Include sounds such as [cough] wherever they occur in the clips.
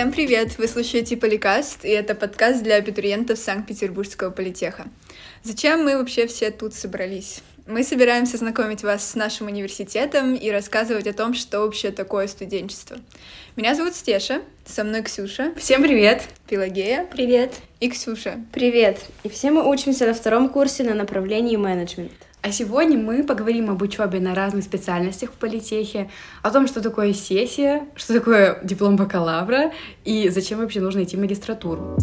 Всем привет! Вы слушаете Поликаст, и это подкаст для абитуриентов Санкт-Петербургского политеха. Зачем мы вообще все тут собрались? Мы собираемся знакомить вас с нашим университетом и рассказывать о том, что вообще такое студенчество. Меня зовут Стеша, со мной Ксюша. Всем привет! Пелагея. Привет! И Ксюша. Привет! И все мы учимся на втором курсе на направлении менеджмент. А сегодня мы поговорим об учебе на разных специальностях в политехе, о том, что такое сессия, что такое диплом бакалавра и зачем вообще нужно идти в магистратуру.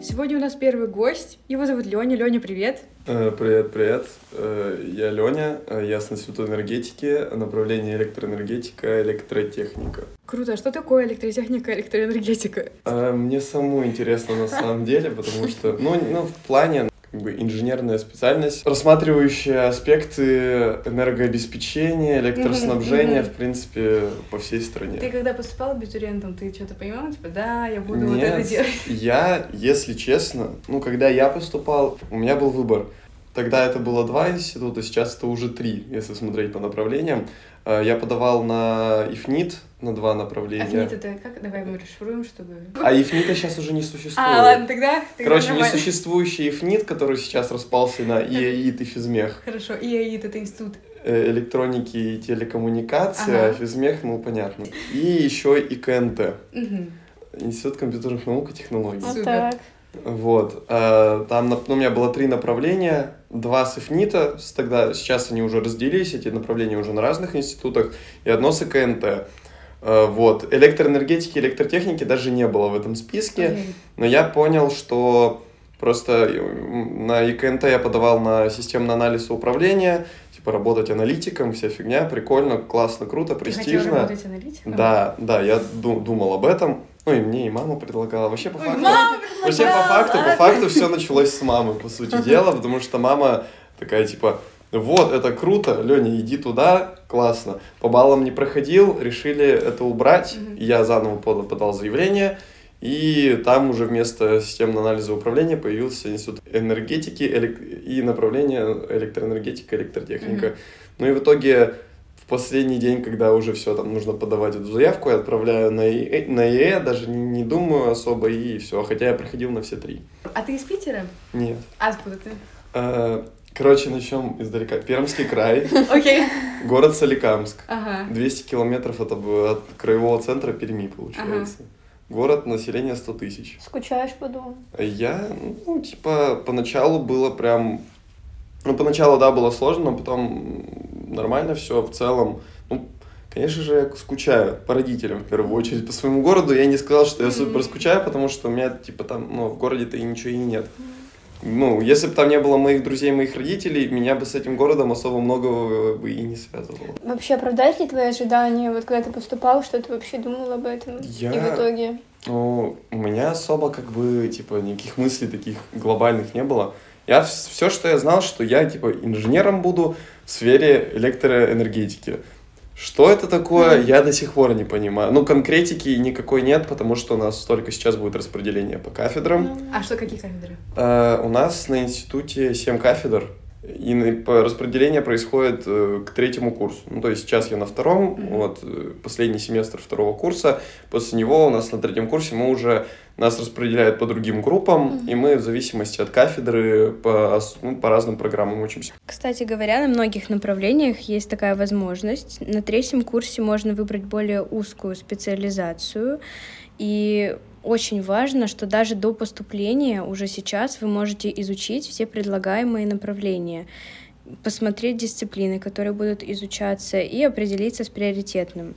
Сегодня у нас первый гость. Его зовут Леня. Леня, привет. Э, Привет, привет. Э, Я Леня, э, я с Института энергетики, направление электроэнергетика, электротехника. Круто. А что такое электротехника, электроэнергетика? Мне самому интересно на самом деле, потому что, ну, ну в плане как бы инженерная специальность, рассматривающая аспекты энергообеспечения, электроснабжения, в принципе, по всей стране. Ты когда поступал абитуриентом, ты что-то понимал? Типа, да, я буду вот это Нет, делать. [laughs] я, если честно, ну, когда я поступал, у меня был выбор. Тогда это было два института, сейчас это уже три, если смотреть по направлениям. Э, Я подавал на ИФНИТ, на два направления. Афинит это как? Давай мы расшифруем, чтобы... А ИФНИТа сейчас уже не существует. А, ладно, тогда... тогда Короче, нормально. несуществующий ИФНИТ, который сейчас распался на ИАИТ и физмех, Хорошо, и АИД это институт. э, электроники и телекоммуникации, Ага. а физмех, ну, понятно. И еще ИКНТ, Мгм. Институт компьютерных наук и технологий. Вот так. Вот. э, Там ну, у меня было три направления. Два с ИФНИТа, тогда, сейчас они уже разделились, эти направления уже на разных институтах, и одно с ИКНТ. Э, Вот. Электроэнергетики, электротехники даже не было в этом списке, но я понял, что просто э, на ИКНТ я подавал на системный анализ и управление, типа работать аналитиком, вся фигня, прикольно, классно, круто, Ты престижно. работать аналитиком? Да, да, я ду- думал об этом. Ну и мне и мама предлагала. Вообще по Ой, факту. Вообще по факту, по факту все началось с мамы, по сути [laughs] дела, потому что мама такая типа. Вот, это круто, Леня, иди туда, классно. По баллам не проходил, решили это убрать. Мгм. Я заново подал, подал заявление, и там уже вместо системного анализа управления появился институт энергетики элек- и направление электроэнергетика, электротехника. Мгм. Ну и в итоге в последний день, когда уже все, там нужно подавать эту заявку, я отправляю на ИЭ, на ИЭ даже не, не думаю особо, и все. Хотя я проходил на все три. А ты из Питера? Нет. А откуда ты? Короче, начнем издалека. Пермский край, Окей. город Соликамск. Ага. 200 километров от, от краевого центра Перми, получается. Город, население 100 тысяч. Скучаешь по дому? Я, ну, типа, поначалу было прям... Ну, поначалу, да, было сложно, но потом нормально все в целом. Ну, конечно же, я скучаю по родителям, в первую очередь, по своему городу. Я не сказал, что я супер скучаю, потому что у меня, типа, там, ну, в городе-то и ничего и нет. Ну, если бы там не было моих друзей, моих родителей, меня бы с этим городом особо много бы и не связывало. Вообще, оправдать ли твои ожидания, вот когда ты поступал, что ты вообще думал об этом? Я- И в итоге? Ну, у меня особо как бы, типа, никаких мыслей таких глобальных не было. Я все, что я знал, что я, типа, инженером буду в сфере электроэнергетики. Что это такое, я до сих пор не понимаю. Ну, конкретики никакой нет, потому что у нас только сейчас будет распределение по кафедрам. А что, какие кафедры? Э, у нас на институте 7 кафедр, и распределение происходит э, к третьему курсу. Ну, то есть сейчас я на втором, вот, э, последний семестр второго курса. После него у нас на третьем курсе мы уже, нас распределяют по другим группам, и мы в зависимости от кафедры по, ну, по разным программам учимся. Кстати говоря, на многих направлениях есть такая возможность. На третьем курсе можно выбрать более узкую специализацию. И очень важно, что даже до поступления уже сейчас вы можете изучить все предлагаемые направления, посмотреть дисциплины, которые будут изучаться, и определиться с приоритетным.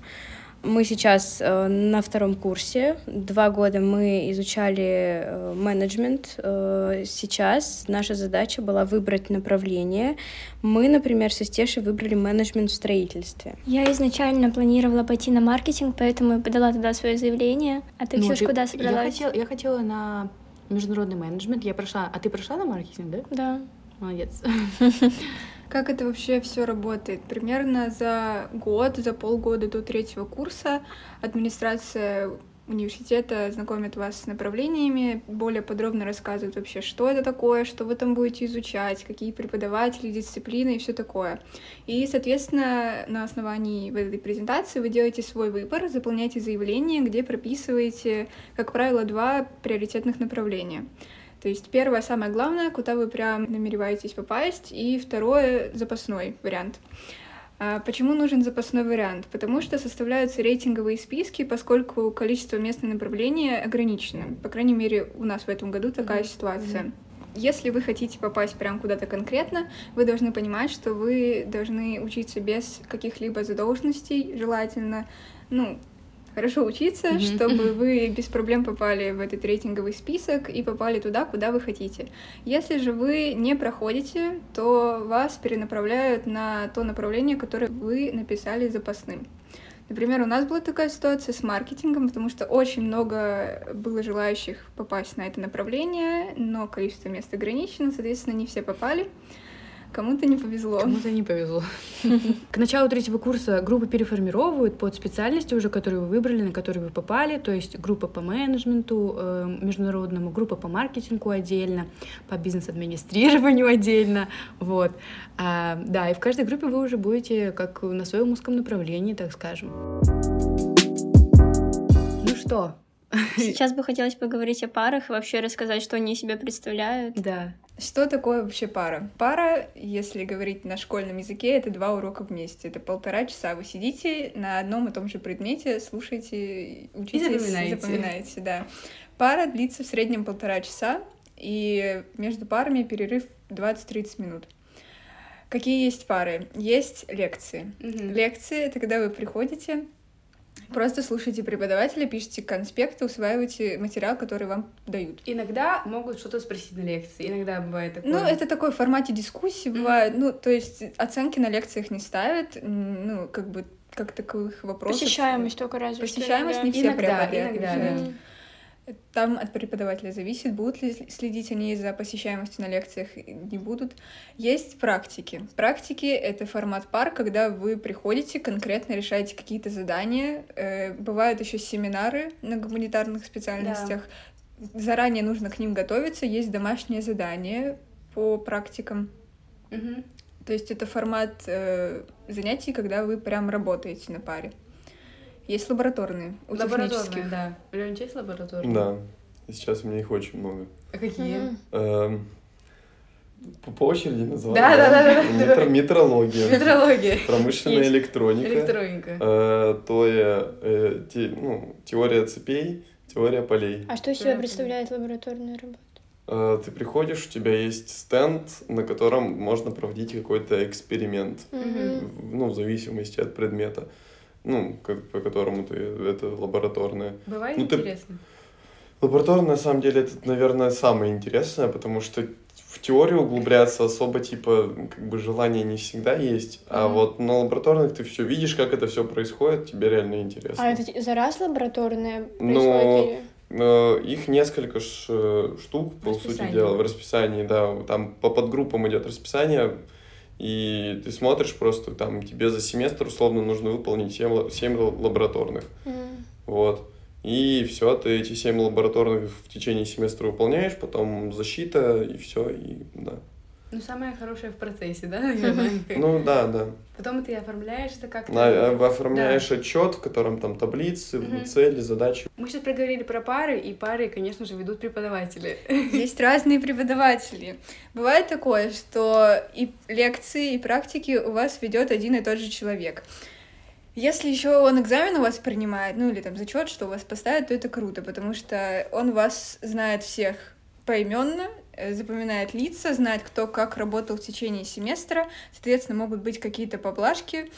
Мы сейчас э, на втором курсе. Два года мы изучали э, менеджмент. Э, сейчас наша задача была выбрать направление. Мы, например, со Стешей выбрали менеджмент в строительстве. Я изначально планировала пойти на маркетинг, поэтому я подала туда свое заявление. А ты, Ну, Ксюш, ты- куда Я собралась? хотела, я хотела на международный менеджмент. Я прошла... А ты прошла на маркетинг, да? Да. Молодец. [laughs] Как это вообще все работает? Примерно за год, за полгода до третьего курса администрация университета знакомят вас с направлениями, более подробно рассказывают вообще, что это такое, что вы там будете изучать, какие преподаватели, дисциплины и все такое. И, соответственно, на основании этой презентации вы делаете свой выбор, заполняете заявление, где прописываете, как правило, два приоритетных направления. То есть первое, самое главное, куда вы прям намереваетесь попасть, и второе — запасной вариант. А почему нужен запасной вариант? Потому что составляются рейтинговые списки, поскольку количество мест на направление ограничено. По крайней мере, у нас в этом году такая mm-hmm. ситуация. Если вы хотите попасть прям куда-то конкретно, вы должны понимать, что вы должны учиться без каких-либо задолженностей, желательно, ну, хорошо учиться, mm-hmm. чтобы вы без проблем попали в этот рейтинговый список и попали туда, куда вы хотите. Если же вы не проходите, то вас перенаправляют на то направление, которое вы написали запасным. Например, у нас была такая ситуация с маркетингом, потому что очень много было желающих попасть на это направление, но количество мест ограничено, соответственно, не все попали. Кому-то не повезло. Кому-то не повезло. К началу третьего курса группы переформировывают под специальности уже, которые вы выбрали, на которые вы попали, то есть группа по менеджменту э, международному, группа по маркетингу отдельно, по бизнес-администрированию отдельно, вот. А, да, и в каждой группе вы уже будете как на своем узком направлении, так скажем. Ну что, Сейчас бы хотелось поговорить о парах и вообще рассказать, что они из себя представляют. Да. Что такое вообще пара? Пара, если говорить на школьном языке, это два урока вместе. Это полтора часа. Вы сидите на одном и том же предмете, слушаете, учитесь, и запоминаете. запоминаете да. Пара длится в среднем полтора часа, и между парами перерыв 20-30 минут. Какие есть пары? Есть лекции. Угу. Лекции — это когда вы приходите, Просто слушайте преподавателя, пишите конспекты, усваивайте материал, который вам дают. Иногда могут что-то спросить на лекции, иногда бывает такое. Ну, это такой в формате дискуссии бывает. Mm-hmm. Ну, то есть оценки на лекциях не ставят, ну, как бы как таковых вопросов. Посещаемость только разве Посещаемость что не все иногда, иногда, да. Там от преподавателя зависит, будут ли следить они за посещаемостью на лекциях, не будут. Есть практики. Практики — это формат пар, когда вы приходите, конкретно решаете какие-то задания. Э, бывают еще семинары на гуманитарных специальностях. Да. Заранее нужно к ним готовиться. Есть домашнее задание по практикам. Угу. То есть это формат э, занятий, когда вы прям работаете на паре. Есть лабораторные у Лабораторные, да. У Лёнь, есть лабораторные? Да. И сейчас у меня их очень много. А какие? Эм, по, по очереди называю. Да, да, да, да. Метро, метрология. Метрология. Промышленная Есть. электроника. Электроника. Э, то я, э, те, ну, теория цепей, теория полей. А что из себя представляет лабораторная работа? Э, ты приходишь, у тебя есть стенд, на котором можно проводить какой-то эксперимент, Мгм. ну, в зависимости от предмета, ну, как, по которому ты, это лабораторное. Бывает Ну, ты- интересно? Лабораторное, на самом деле, это, наверное, самое интересное, потому что в теорию углубляться особо, типа, как бы желания не всегда есть, а Мгм. вот на лабораторных ты все видишь, как это все происходит, тебе реально интересно. А это за раз лабораторная Ну, происходит? или- Э, Их несколько ш- э, штук, по сути дела, в расписании, да. Там по подгруппам идет расписание, и ты смотришь просто, там тебе за семестр условно нужно выполнить 7, 7 лабораторных. М. Вот. И все, ты эти 7 лабораторных в течение семестра выполняешь, потом защита, и все, и да. Ну, самое хорошее в процессе, да, [laughs] наверное? Ну да, да. Потом ты оформляешь это как-то. Э, оформляешь отчет, в котором там таблицы, цели, задачи. Мы сейчас проговорили про пары, и пары, конечно же, ведут преподаватели. [laughs] Есть разные преподаватели. Бывает такое, что и лекции, и практики у вас ведет один и тот же человек. Если еще он экзамен у вас принимает, ну или там зачет, что у вас поставят, то это круто, потому что он вас знает всех поименно, запоминает лица, знает, кто как работал в течение семестра. Соответственно, могут быть какие-то поблажки,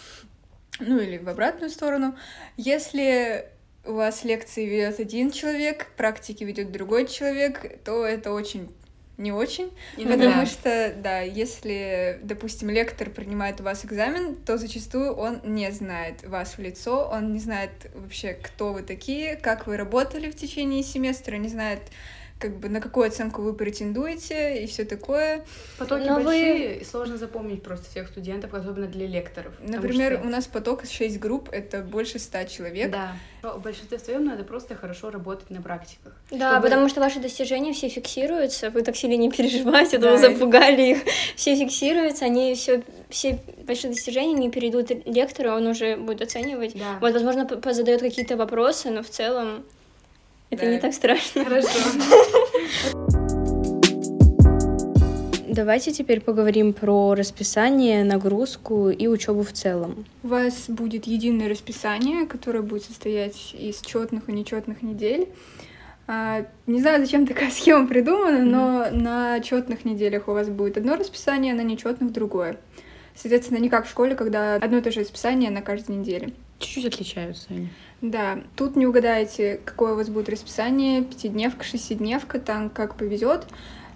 ну или в обратную сторону. Если у вас лекции ведет один человек, практики ведет другой человек, то это очень не очень, потому что, да, если, допустим, лектор принимает у вас экзамен, то зачастую он не знает вас в лицо, он не знает вообще, кто вы такие, как вы работали в течение семестра, не знает, как бы на какую оценку вы претендуете и все такое. Потоки Но вы- большие, и сложно запомнить просто всех студентов, особенно для лекторов. Например, что- у нас поток 6 групп, это больше 100 человек. Да. В большинстве своем надо просто хорошо работать на практиках. Да, Чтобы- потому что ваши достижения все фиксируются, вы так сильно не переживайте, а то Да. вы запугали их. Все фиксируются, они все, все ваши достижения не перейдут лектору, а он уже будет оценивать. Да. Вот, возможно, позадает какие-то вопросы, но в целом это не так страшно. Хорошо. Давайте теперь поговорим про расписание, нагрузку и учебу в целом. У вас будет единое расписание, которое будет состоять из четных и нечетных недель. А, Не знаю, зачем такая [laughs] схема придумана, но на четных неделях у вас будет одно расписание, на нечетных другое. Соответственно, не как в школе, когда одно и то же расписание на каждой неделе. Чуть-чуть отличаются они. Да, тут не угадаете, какое у вас будет расписание, пятидневка, шестидневка, там как повезет.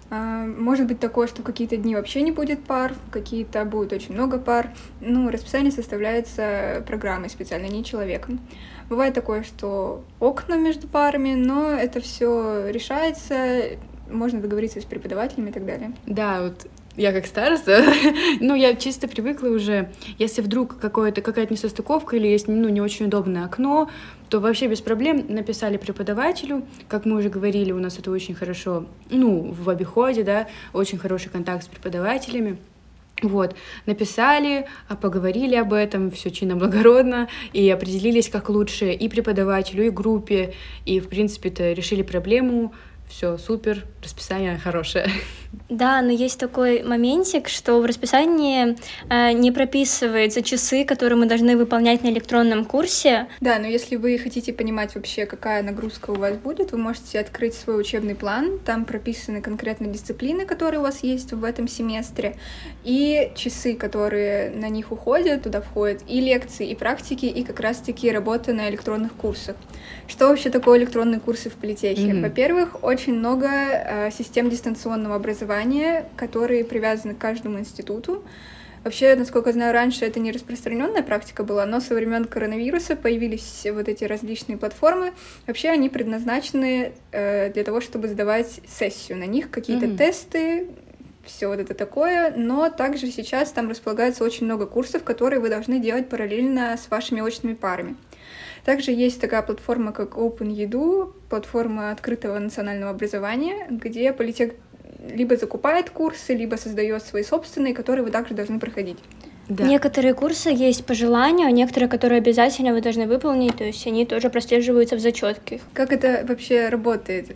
А, Может быть такое, что какие-то дни вообще не будет пар, какие-то будет очень много пар. Ну, расписание составляется программой специально, не человеком. Бывает такое, что окна между парами, но это все решается, можно договориться с преподавателями и так далее. Да, вот я как староста, [laughs] ну, я чисто привыкла уже, если вдруг какое-то, какая-то несостыковка или есть, ну, не очень удобное окно, то вообще без проблем написали преподавателю, как мы уже говорили, у нас это очень хорошо, ну, в обиходе, да, очень хороший контакт с преподавателями. Вот, написали, а поговорили об этом, все чинно благородно, и определились, как лучше и преподавателю, и группе, и, в принципе-то, решили проблему, все супер, расписание хорошее. [laughs] Да, но есть такой моментик, что в расписании э, не прописываются часы, которые мы должны выполнять на электронном курсе. Да, но если вы хотите понимать вообще, какая нагрузка у вас будет, вы можете открыть свой учебный план. Там прописаны конкретно дисциплины, которые у вас есть в этом семестре, и часы, которые на них уходят, туда входят и лекции, и практики, и как раз-таки работа на электронных курсах. Что вообще такое электронные курсы в политехе? Мгм. Во-первых, очень много э, систем дистанционного образования, которые привязаны к каждому институту. Вообще, насколько я знаю, раньше это не распространенная практика была, но со времен коронавируса появились вот эти различные платформы. Вообще они предназначены э, для того, чтобы сдавать сессию на них, какие-то Мгм. тесты, все вот это такое, но также сейчас там располагается очень много курсов, которые вы должны делать параллельно с вашими очными парами. Также есть такая платформа, как OpenEdu, платформа открытого национального образования, где политех либо закупает курсы, либо создает свои собственные, которые вы также должны проходить. Да. Некоторые курсы есть по желанию, а некоторые, которые обязательно вы должны выполнить, то есть они тоже прослеживаются в зачетках. Как это вообще работает?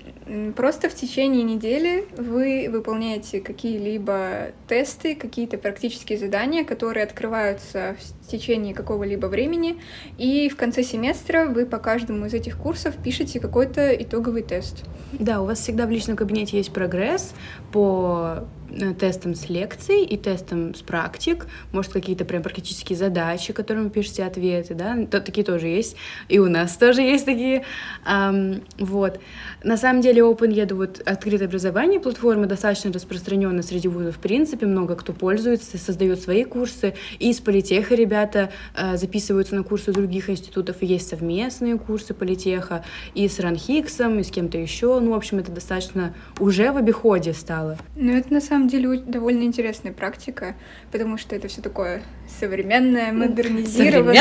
Просто в течение недели вы выполняете какие-либо тесты, какие-то практические задания, которые открываются в течение какого-либо времени, и в конце семестра вы по каждому из этих курсов пишете какой-то итоговый тест. Да, у вас всегда в личном кабинете есть прогресс по э, тестам с лекций и тестам с практик, может, какие-то прям практические задачи, которым вы пишете ответы, да, такие тоже есть, и у нас тоже есть такие, Ам, вот. На самом деле OpenEdu, вот открытое образование, платформа достаточно распространена среди вузов, в принципе, много кто пользуется, создает свои курсы, и из политеха ребята э, записываются на курсы других институтов, и есть совместные курсы политеха, и с Ранхиксом, и с кем-то еще, ну, в общем, это достаточно уже в обиходе стало. Но это на самом деле у- довольно интересная практика, потому что это все такое современное, модернизированное.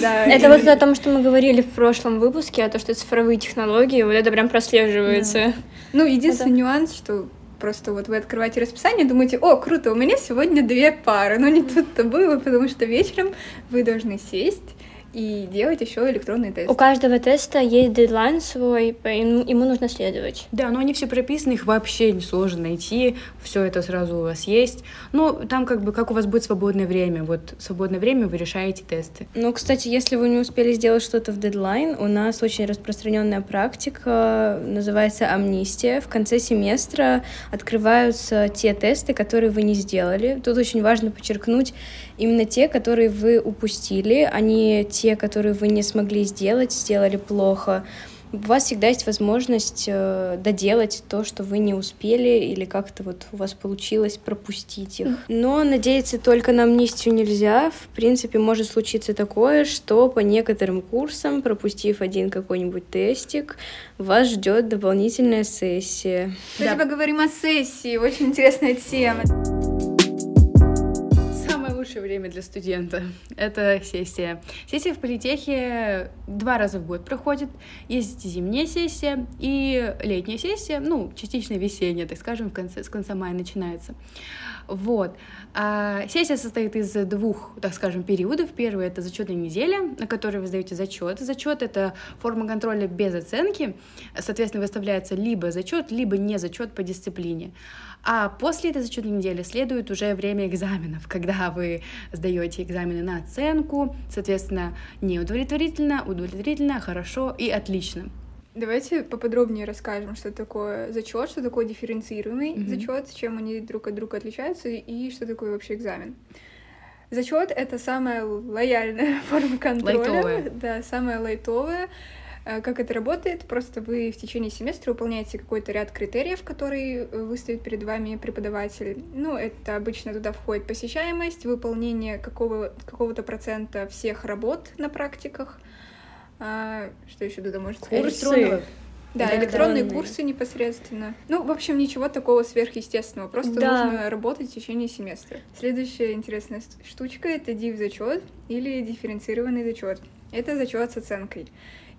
Да, [laughs] Это и- вот о том, что мы говорили в прошлом выпуске, о том, что цифровые технологии, вот это прям прослеживается. Ну, единственный нюанс, что просто вот вы открываете расписание, думаете, о, круто, у меня сегодня две пары. Но не тут-то было, потому что вечером вы должны сесть и делать еще электронный тест. У каждого теста есть дедлайн свой, по- ему нужно следовать. Да, но они все прописаны, их вообще не сложно найти, все это сразу у вас есть. Ну, там как бы, как у вас будет свободное время, вот свободное время вы решаете тесты. Ну, кстати, если вы не успели сделать что-то в дедлайн, у нас очень распространенная практика, называется амнистия. В конце семестра открываются те тесты, которые вы не сделали. Тут очень важно подчеркнуть именно те, которые вы упустили, а не те, которые вы не смогли сделать, сделали плохо. у вас всегда есть возможность э, доделать то, что вы не успели или как-то вот у вас получилось пропустить их. Но надеяться только на амнистию нельзя. В принципе, может случиться такое, что по некоторым курсам, пропустив один какой-нибудь тестик, вас ждет дополнительная сессия. Давайте да. поговорим о сессии. Очень интересная тема лучшее время для студента [laughs] — это сессия. Сессия в политехе два раза в год проходит. Есть зимняя сессия и летняя сессия, ну, частично весенняя, так скажем, в конце, с конца мая начинается. Вот. А сессия состоит из двух, так скажем, периодов. Первый — это зачетная неделя, на которой вы сдаете зачет. Зачет — это форма контроля без оценки. Соответственно, выставляется либо зачет, либо не зачет по дисциплине. А после этой зачетной недели следует уже время экзаменов, когда вы сдаете экзамены на оценку, соответственно, неудовлетворительно, удовлетворительно, хорошо и отлично. Давайте поподробнее расскажем, что такое зачет, что такое дифференцируемый mm-hmm. зачет, чем они друг от друга отличаются и что такое вообще экзамен. Зачет это самая лояльная [laughs] форма контроля, лайтовая. да, самая лайтовая. Э, как это работает? Просто вы в течение семестра выполняете какой-то ряд критериев, которые э, выставит перед вами преподаватель. Ну, это обычно туда входит посещаемость, выполнение какого, какого-то процента всех работ на практиках. А, что еще туда может сказать? Курсы. Да, да, электронные да, курсы непосредственно. Ну, в общем, ничего такого сверхъестественного. Просто да. нужно работать в течение семестра. Следующая интересная штучка это div зачет или дифференцированный зачет. Это зачет с оценкой.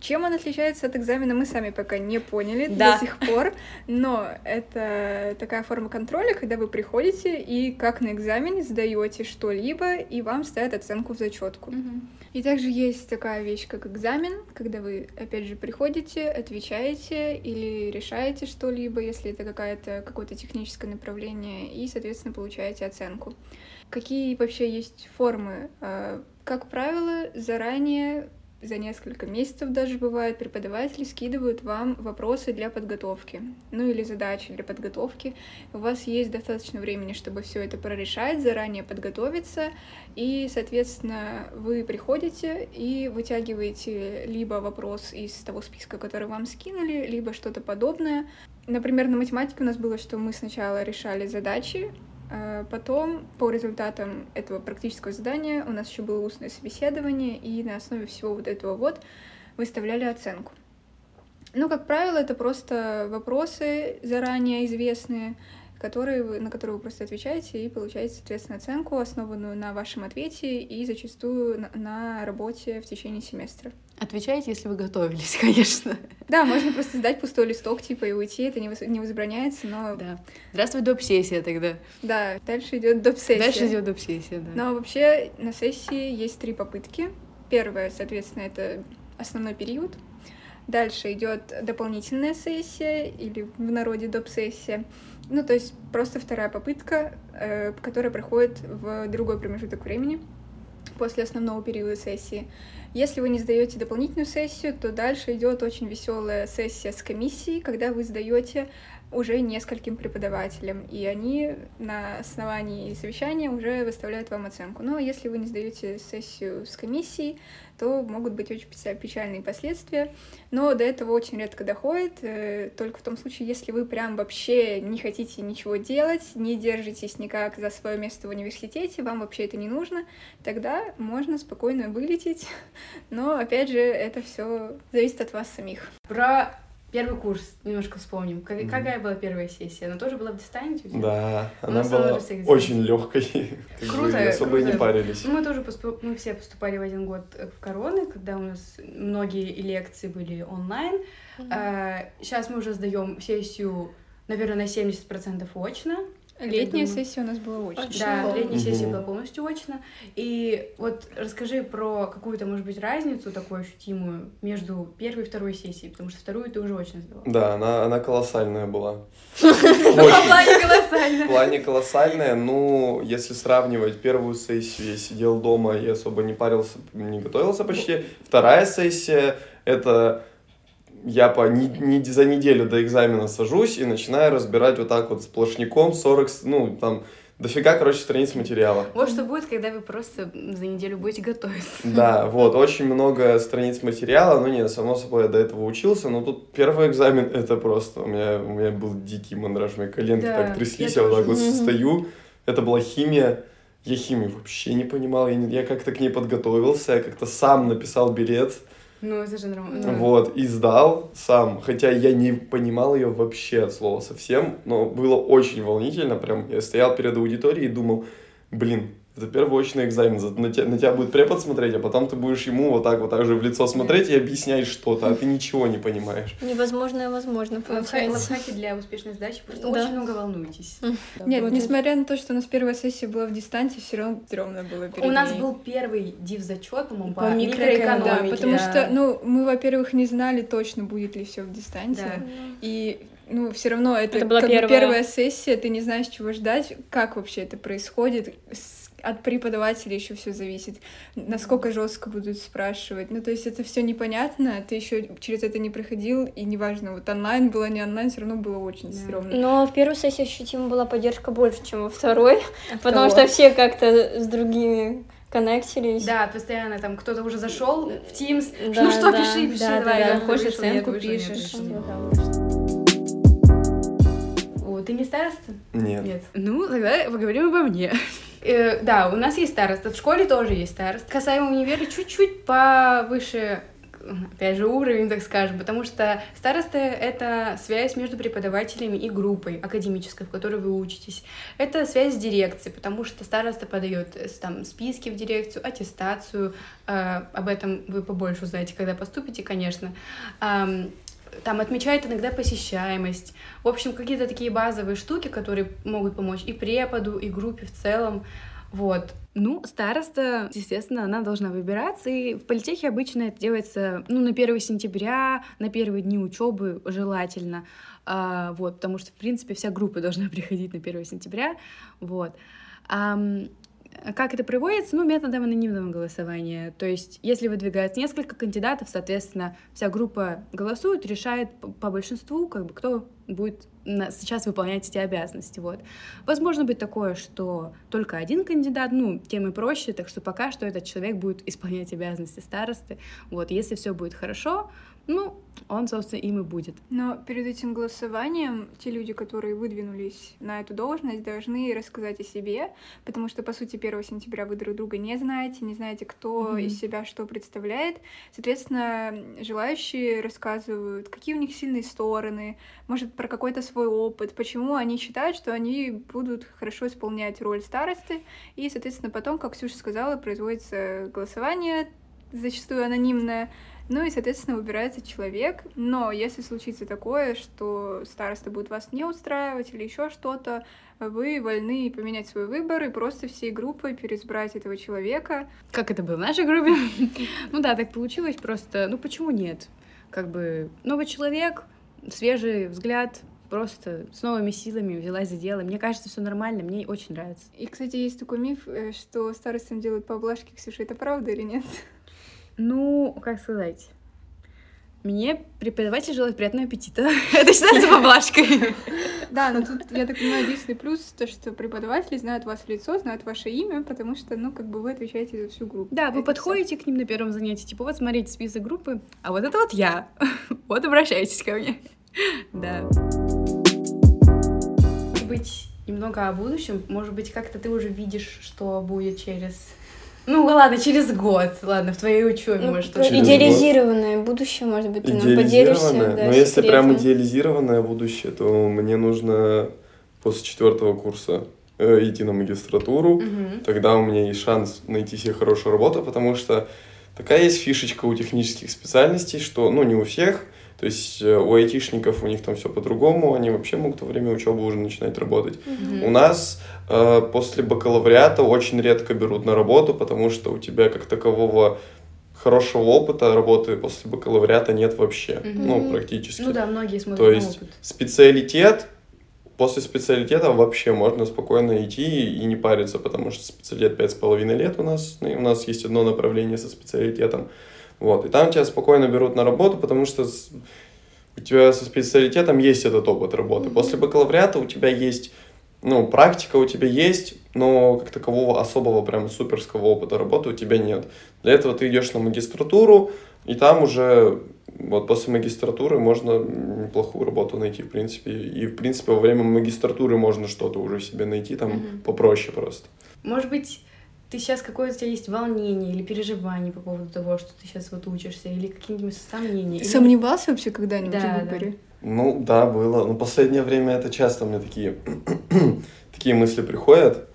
Чем он отличается от экзамена, мы сами пока не поняли да. до сих пор, но это такая форма контроля, когда вы приходите и как на экзамене сдаете что-либо, и вам ставят оценку в зачетку. Угу. И также есть такая вещь, как экзамен, когда вы, опять же, приходите, отвечаете или решаете что-либо, если это какая-то, какое-то техническое направление, и, соответственно, получаете оценку. Какие вообще есть формы? А, как правило, заранее за несколько месяцев даже бывает, преподаватели скидывают вам вопросы для подготовки, ну или задачи для подготовки. У вас есть достаточно времени, чтобы все это прорешать, заранее подготовиться, и, соответственно, вы приходите и вытягиваете либо вопрос из того списка, который вам скинули, либо что-то подобное. Например, на математике у нас было, что мы сначала решали задачи, потом, по результатам этого практического задания, у нас еще было устное собеседование, и на основе всего вот этого вот выставляли оценку. Ну, как правило, это просто вопросы заранее известные, которые вы, на которые вы просто отвечаете и получаете, соответственно, оценку, основанную на вашем ответе и зачастую на, на работе в течение семестра. Отвечайте, если вы готовились, [laughs] конечно. Да, можно просто сдать пустой листок, типа, и уйти, это не, не возбраняется, но... Да. Здравствуй, доп-сессия тогда. Да, дальше идет доп-сессия. Дальше идет доп-сессия, да. Но вообще на сессии есть три попытки. Первая, соответственно, это основной период. Дальше идет дополнительная сессия, или в народе доп-сессия. Ну, то есть просто вторая попытка, э, которая проходит в другой промежуток времени после основного периода сессии. Если вы не сдаете дополнительную сессию, то дальше идет очень веселая сессия с комиссией, когда вы сдаете уже нескольким преподавателям, и они на основании совещания уже выставляют вам оценку. Но если вы не сдаете сессию с комиссией, то могут быть очень печальные последствия. Но до этого очень редко доходит, э, только в том случае, если вы прям вообще не хотите ничего делать, не держитесь никак за свое место в университете, вам вообще это не нужно, тогда можно спокойно вылететь. [laughs] Но опять же, это все зависит от вас самих. Про Первый курс, немножко вспомним. Как, mm. Какая была первая сессия? Она тоже была в дистанте? Да, она была очень легкой. [laughs] Круто, особо круто. не парились. Ну, мы тоже поступ... мы все поступали в один год в короны, когда у нас многие лекции были онлайн. Mm. А, сейчас мы уже сдаем сессию, наверное, на 70% очно. Летняя сессия у нас была очно. Да, летняя сессия была полностью очно. И вот расскажи про какую-то, может быть, разницу такую ощутимую между первой и второй сессией, потому что вторую ты уже очно сдала. Да, она, она колоссальная была. [laughs] В плане колоссальная. В плане колоссальная, ну, если сравнивать первую сессию, я сидел дома и особо не парился, не готовился почти. Вторая сессия — это я по не, не, за неделю до экзамена сажусь и начинаю разбирать вот так вот сплошняком 40, ну, там, дофига, короче, страниц материала. Вот что будет, когда вы просто за неделю будете готовиться. [laughs] Да, вот, очень много страниц материала, ну нет, само собой, я до этого учился, но тут первый экзамен, это просто, у меня, у меня был дикий мандраж, мои коленки Да, так тряслись, я я вот так вот стою, это была химия, я химию вообще не понимал, я, не- я как-то к ней подготовился, я как-то сам написал билет, Ну, это же нормально. вот, и сдал сам, хотя я не понимал ее вообще от слова совсем, но было очень волнительно, прям я стоял перед аудиторией и думал, блин, это первый очный экзамен, за- на тебя, на тебя будет препод смотреть, а потом ты будешь ему вот так вот так же в лицо смотреть и объяснять что-то, а ты ничего не понимаешь. Невозможное возможно, Лайфхаки, получается. лайфхаки для успешной сдачи. Просто Да. очень много волнуйтесь. Нет, Вот несмотря на то, что у нас первая сессия была в дистанции, все равно стрёмно было перед У нас был первый див-зачет, по-моему, по, По Да, микроэкономике. потому да. что, ну, мы, во-первых, не знали точно, будет ли все в дистанции. Да. И, ну, все равно это, Это была как бы первая. первая сессия, ты не знаешь, чего ждать, как вообще это происходит. С- От преподавателя еще все зависит, насколько жестко будут спрашивать. Ну, то есть это все непонятно, ты еще через это не проходил, и неважно, вот онлайн было, не онлайн, все равно было очень Да. стрёмно. Но в первой сессии ощутимо была поддержка больше, чем во второй, потому кого? что все как-то с другими коннектились. Да, постоянно там кто-то уже зашел в Teams. Да, ну что, да, пиши, пиши, да, давай. да, я да, хочешь вышел, нет, оценку, вышел, нет, пишешь. нет. Да. О, ты не староста? Нет. Ну, тогда поговорим обо мне. Э, Да, у нас есть староста. В школе тоже есть староста. Касаемо универа, чуть-чуть повыше опять же, уровень, так скажем, потому что староста — это связь между преподавателями и группой академической, в которой вы учитесь. Это связь с дирекцией, потому что староста подает э, там списки в дирекцию, аттестацию, э, об этом вы побольше узнаете, когда поступите, конечно. Ам, там отмечает иногда посещаемость. В общем, какие-то такие базовые штуки, которые могут помочь и преподу, и группе в целом. Вот. Ну, староста, естественно, она должна выбираться, и в политехе обычно это делается, ну, на 1 сентября, на первые дни учебы желательно, А, вот, потому что, в принципе, вся группа [laughs] должна приходить на 1 сентября, вот. Ам, как это проводится? Ну, методом анонимного голосования. То есть, если выдвигается несколько кандидатов, соответственно, вся группа голосует, решает по, большинству, как бы, кто будет сейчас выполнять эти обязанности. Вот. Возможно быть такое, что только один кандидат, ну, тем и проще, так что пока что этот человек будет исполнять обязанности старосты. Вот, если все будет хорошо, ну, он, собственно, им и будет. Но перед этим голосованием те люди, которые выдвинулись на эту должность, должны рассказать о себе, потому что, по сути, 1 сентября вы друг друга не знаете, не знаете, кто Мгм. из себя что представляет. Соответственно, желающие рассказывают, какие у них сильные стороны, может, про какой-то свой опыт, почему они считают, что они будут хорошо исполнять роль старосты. И, соответственно, потом, как Ксюша сказала, производится голосование, зачастую анонимное, ну и, соответственно, выбирается человек. Но если случится такое, что староста будет вас не устраивать или еще что-то, вы вольны поменять свой выбор и просто всей группой переизбрать этого человека. Как это было в нашей группе? [laughs] Ну да, так получилось просто. Ну почему нет? Как бы новый человек, свежий взгляд, просто с новыми силами взялась за дело. Мне кажется, все нормально, мне очень нравится. И, кстати, есть такой миф, э, что старостам делают по облажке. Ксюша, это правда или нет? Ну, как сказать? Мне преподаватель желает приятного аппетита. [laughs] Это считается поблажкой. [laughs] Да, но тут, я так понимаю, единственный плюс, то, что преподаватели знают вас в лицо, знают ваше имя, потому что, ну, как бы вы отвечаете за всю группу. Да, вы подходите к ним на первом занятии, типа, вот смотрите список группы, а вот это вот я. [laughs] Вот обращайтесь ко мне. Да. Быть, немного о будущем. Может быть, как-то ты уже видишь, что будет через... Ну, ладно, через год. Ладно, в твоей учебе, Ну, может. Через идеализированное будущее, может быть, ты нам поделишься. Идеализированное? да, Но если прям секретом. идеализированное будущее, то мне нужно после четвертого курса э, идти на магистратуру. Мгм. Тогда у меня есть шанс найти себе хорошую работу, потому что такая есть фишечка у технических специальностей, что, ну, не у всех, то есть э, у айтишников у них там все по-другому, они вообще могут во время учебы уже начинать работать. Мгм. У нас э, после бакалавриата очень редко берут на работу, потому что у тебя как такового хорошего опыта работы после бакалавриата нет вообще, Мгм. ну, практически. Ну да, многие смотрят То есть опыт. специалитет, после специалитета вообще можно спокойно идти и не париться, потому что специалитет пять с половиной лет у нас, у нас есть одно направление со специалитетом. Вот, и там тебя спокойно берут на работу, потому что у тебя со специалитетом есть этот опыт работы. После бакалавриата у тебя есть ну, практика у тебя есть, но как такового особого прям суперского опыта работы у тебя нет. Для этого ты идешь на магистратуру, и там уже вот после магистратуры можно неплохую работу найти, в принципе. И, в принципе, во время магистратуры можно что-то уже себе найти, там Мгм. попроще просто. Может быть, ты сейчас какое-то у тебя есть волнение или переживание по поводу того, что ты сейчас вот учишься, или какие-нибудь сомнения? или- Сомневался вообще когда-нибудь Да, в да. выборе? Ну, да, было. Но последнее время это часто меня такие, [clears throat] такие мысли приходят.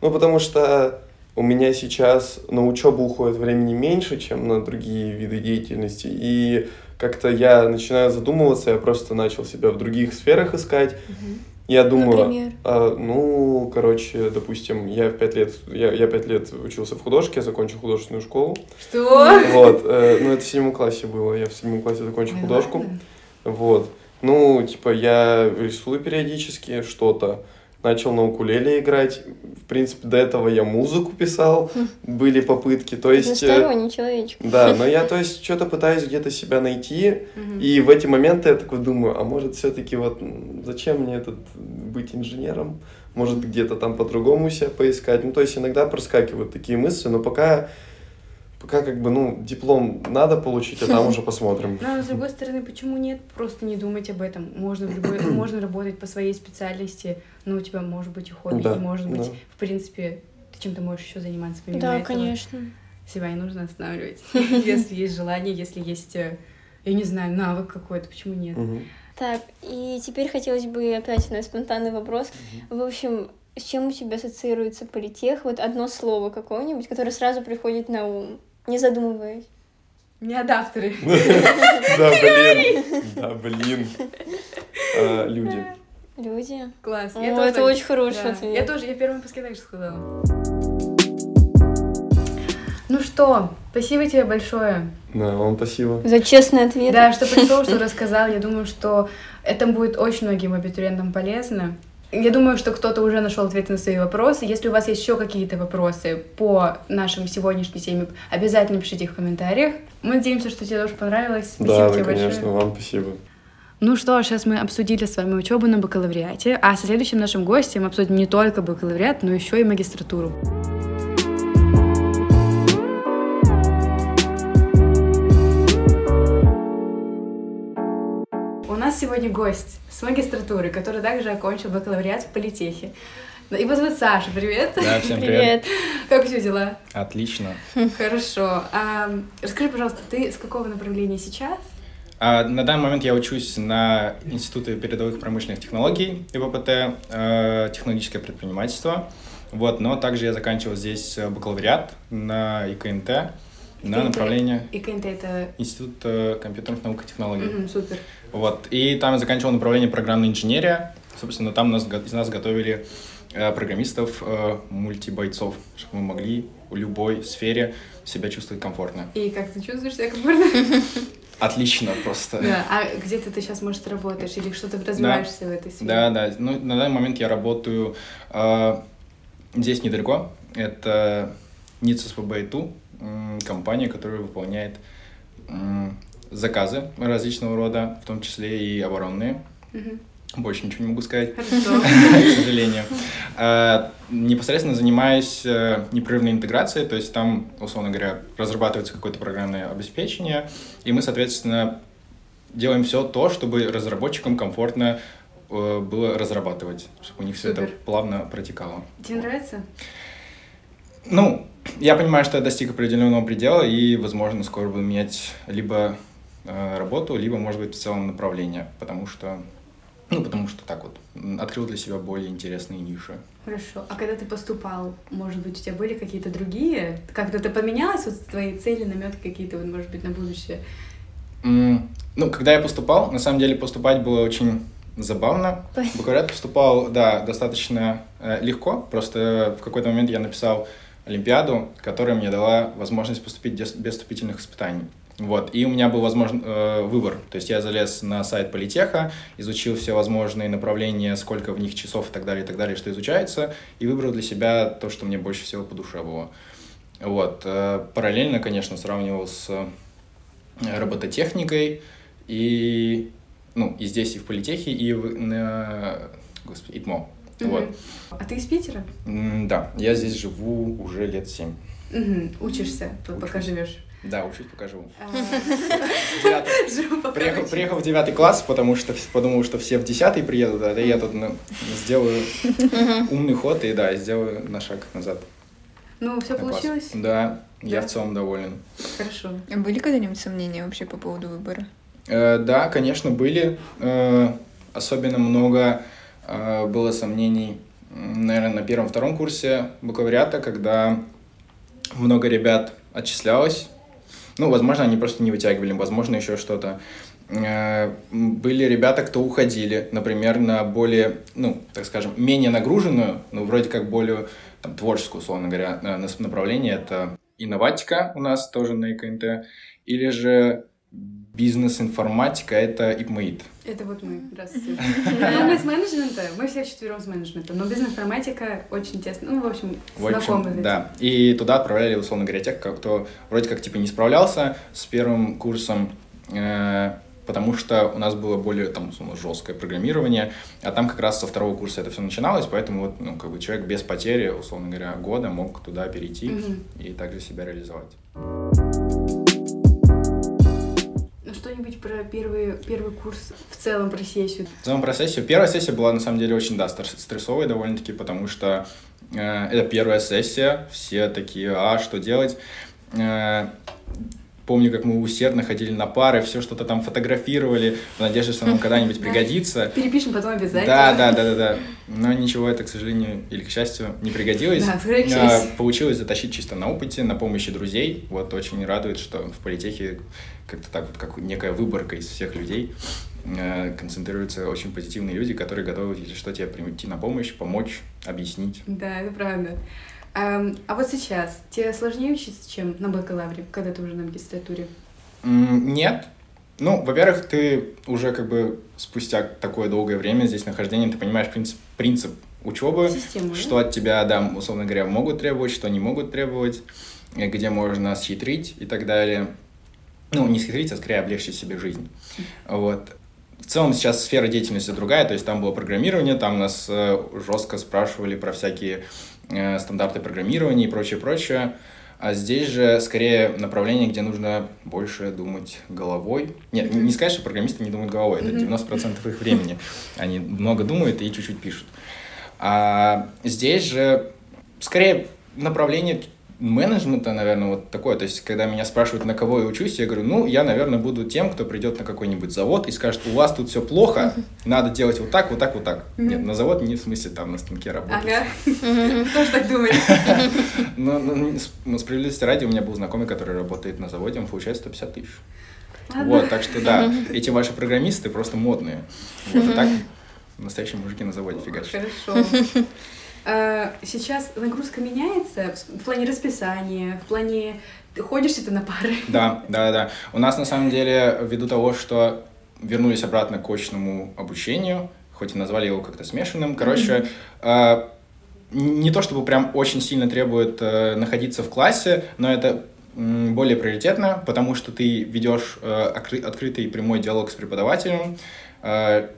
Ну, потому что у меня сейчас на учебу уходит времени меньше, чем на другие виды деятельности. И как-то я начинаю задумываться, я просто начал себя в других сферах искать. Мгм. Я думаю, Например? а, ну, короче, допустим, я в пять лет, я, я пять лет учился в художке, я закончил художественную школу. Что? Вот, э, ну, это в седьмом классе было, я в седьмом классе закончил Ой, художку. ладно. Вот. Ну, типа, я рисую периодически что-то. Начал на укулеле играть. В принципе, до этого я музыку писал. Были попытки. То есть... э, Односторонний человечек. Да, но я, то есть, что-то пытаюсь где-то себя найти. И в эти моменты я такой думаю, а может, все-таки вот зачем мне этот быть инженером? Может, где-то там по-другому себя поискать? Ну, то есть, иногда проскакивают такие мысли, но пока... Пока как бы, ну, диплом надо получить, а там уже [laughs] посмотрим. Ну, а с другой стороны, почему нет? Просто не думать об этом. Можно, в любой, [clears throat] можно работать по своей специальности, но у тебя может быть и хобби, Да, и может быть, да. в принципе, ты чем-то можешь еще заниматься помимо Да, этого. конечно. Себя не нужно останавливать. [laughs] Если есть желание, если есть, э, я не знаю, навык какой-то, почему нет? Так, и теперь хотелось бы опять на спонтанный вопрос. В общем, с чем у тебя ассоциируется политех? Вот одно слово какое-нибудь, которое сразу приходит на ум, не задумываясь. Не адаптеры. [laughs] Да, блин. Да, блин. А, Люди. Люди. Класс. О, Я тоже это очень хороший ответ. Я тоже, я в первом выпуске так же сказала. Ну что, спасибо тебе большое. Да, вам спасибо. За честный ответ. Да, что пришел, что рассказал. Я думаю, что это будет очень многим абитуриентам полезно. Я думаю, что кто-то уже нашел ответы на свои вопросы. Если у вас есть еще какие-то вопросы по нашим сегодняшней теме, обязательно пишите их в комментариях. Мы надеемся, что тебе тоже понравилось. Спасибо Да, тебе да, конечно, большое. вам спасибо. Ну что, сейчас мы обсудили с вами учебу на бакалавриате, а со следующим нашим гостем обсудим не только бакалавриат, но еще и магистратуру. Нас сегодня гость с магистратуры, который также окончил бакалавриат в политехе. Его зовут Саша, привет. Да, всем привет. Привет. Как у тебя дела? Отлично. Хорошо. А, расскажи, пожалуйста, ты с какого направления сейчас? А, на данный момент я учусь на Институте передовых промышленных технологий ИВПТ, э, технологическое предпринимательство. Вот, но также я заканчивал здесь э, бакалавриат на ИКНТ на ИКНТ. направление И КНТ это... Институт э, компьютерных наук и технологий. Мгм, супер. Вот, и там я заканчивал направление программная инженерия. Собственно, там нас, из нас готовили э, программистов, э, мультибойцов, чтобы мы могли в любой сфере себя чувствовать комфортно. И как ты чувствуешь себя комфортно? [laughs] Отлично просто. Да. А где-то ты сейчас, может, работаешь или что-то развиваешься в этой сфере? Да, да. Ну, на данный момент я работаю э, здесь недалеко. Это НИЦ СПБ-ИТУ, м, компания, которая выполняет заказы различного рода, в том числе и оборонные. Мгм. Больше ничего не могу сказать, [laughs] к сожалению. Э, Непосредственно занимаюсь э, непрерывной интеграцией, то есть там, условно говоря, разрабатывается какое-то программное обеспечение, и мы, соответственно, делаем все то, чтобы разработчикам комфортно э, было разрабатывать, чтобы у них все это Супер. плавно протекало. Тебе нравится? Ну, я понимаю, что я достиг определенного предела, и, возможно, скоро буду менять либо э, работу, либо, может быть, в целом направление, потому что, ну, потому что так вот, открыл для себя более интересные ниши. Хорошо. А когда ты поступал, может быть, у тебя были какие-то другие? Как-то ты поменялась, вот твои цели, наметки какие-то, вот, может быть, на будущее? М, Ну, когда я поступал, на самом деле поступать было очень забавно. Бакалавриат поступал, да, достаточно э, легко. Просто в какой-то момент я написал Олимпиаду, которая мне дала возможность поступить без, вступительных испытаний. Вот, и у меня был возможен э, выбор. То есть я залез на сайт политеха, изучил все возможные направления, сколько в них часов и так далее, и так далее, что изучается, и выбрал для себя то, что мне больше всего по душе было. Вот, э, параллельно, конечно, сравнивал с э, робототехникой, и, ну, и здесь, и в политехе, и в, на, господи, ИТМО. Вот. А ты из Питера? М, Да, я здесь живу уже лет семь. Мгм. Учишься, п- пока Учусь. живешь. Да, учусь, пока живу. А, [laughs] [laughs] Приехал, учусь. приехал в девятый класс, потому что подумал, что все в десятый приедут, а я тут ну, сделаю умный ход и да, сделаю на шаг назад. Ну, все получилось? Да, я в целом доволен. Хорошо. А были когда-нибудь сомнения вообще по поводу выбора? Э, да, конечно, были. Э, особенно много было сомнений, наверное, на первом-втором курсе бакалавриата, когда много ребят отчислялось. Ну, возможно, они просто не вытягивали, возможно, еще что-то. М, Были ребята, кто уходили, например, на более, ну, так скажем, менее нагруженную, ну, вроде как более там, творческую, условно говоря, направление. Это инноватика у нас тоже на ИКНТ, или же бизнес-информатика, это ИПМИИТ. Это вот мы. Здравствуйте. [laughs] Мы с менеджмента, мы все четвером с менеджмента, но бизнес-информатика очень тесно. Ну, в общем, В общем, знакомы. да. И туда отправляли, условно говоря, тех, кто вроде как типа не справлялся с первым курсом, э, потому что у нас было более там жесткое программирование, а там как раз со второго курса это все начиналось, поэтому вот, ну, как бы человек без потери, условно говоря, года мог туда перейти и также себя реализовать. Что-нибудь про первый, первый курс в целом, про сессию. В целом про сессию. Первая сессия была на самом деле очень, да, стр- стрессовой довольно-таки, потому что э, это первая сессия, все такие, а, что делать? Э, помню, как мы усердно ходили на пары, все что-то там фотографировали, в надежде, что нам [laughs] когда-нибудь пригодится. Перепишем потом обязательно. Да, да, да, да, да. Но ничего это, к сожалению, или к счастью, не пригодилось. Да, А. Получилось затащить чисто на опыте, на помощи друзей. Вот очень радует, что в политехе как-то так вот, как некая выборка из всех людей э, концентрируются очень позитивные люди, которые готовы, если что, тебе прийти на помощь, помочь, объяснить. Да, это правда. Ам, а вот сейчас тебе сложнее учиться, чем на бакалавре, когда ты уже на магистратуре? Нет. Ну, во-первых, ты уже как бы спустя такое долгое время здесь нахождения, ты понимаешь принцип, принцип учебы, Систему, да? что от тебя, да, условно говоря, могут требовать, что не могут требовать, э, где можно схитрить и так далее. Ну, не схитрить, а скорее облегчить себе жизнь. Вот. В целом сейчас сфера деятельности другая, то есть там было программирование, там нас э, жестко спрашивали про всякие стандарты программирования и прочее, прочее. А здесь же скорее направление, где нужно больше думать головой. Нет, не сказать, что программисты не думают головой, это 90% их времени. Они много думают и чуть-чуть пишут. А здесь же скорее направление менеджмента, наверное, вот такое. То есть, когда меня спрашивают, на кого я учусь, я говорю, ну, я, наверное, буду тем, кто придет на какой-нибудь завод и скажет, у вас тут все плохо, [laughs] надо делать вот так, вот так, вот так. Нет, на завод не в смысле там на станке работать. Ага. [laughs] Тоже так думали. Но, но с- но справедливости ради, у меня был знакомый, который работает на заводе, он получает 150 тысяч. Вот, так что да, [laughs] эти ваши программисты просто модные. Вот, а так настоящие мужики на заводе фигачат. Хорошо. А, Сейчас нагрузка меняется в плане расписания, в плане ты ходишь ты на пары? Да, да, да. У нас на самом деле, ввиду того, что вернулись обратно к очному обучению, хоть и назвали его как-то смешанным, короче, э, не то чтобы прям очень сильно требует э, находиться в классе, но это более приоритетно, потому что ты ведешь э, откры- открытый прямой диалог с преподавателем, э,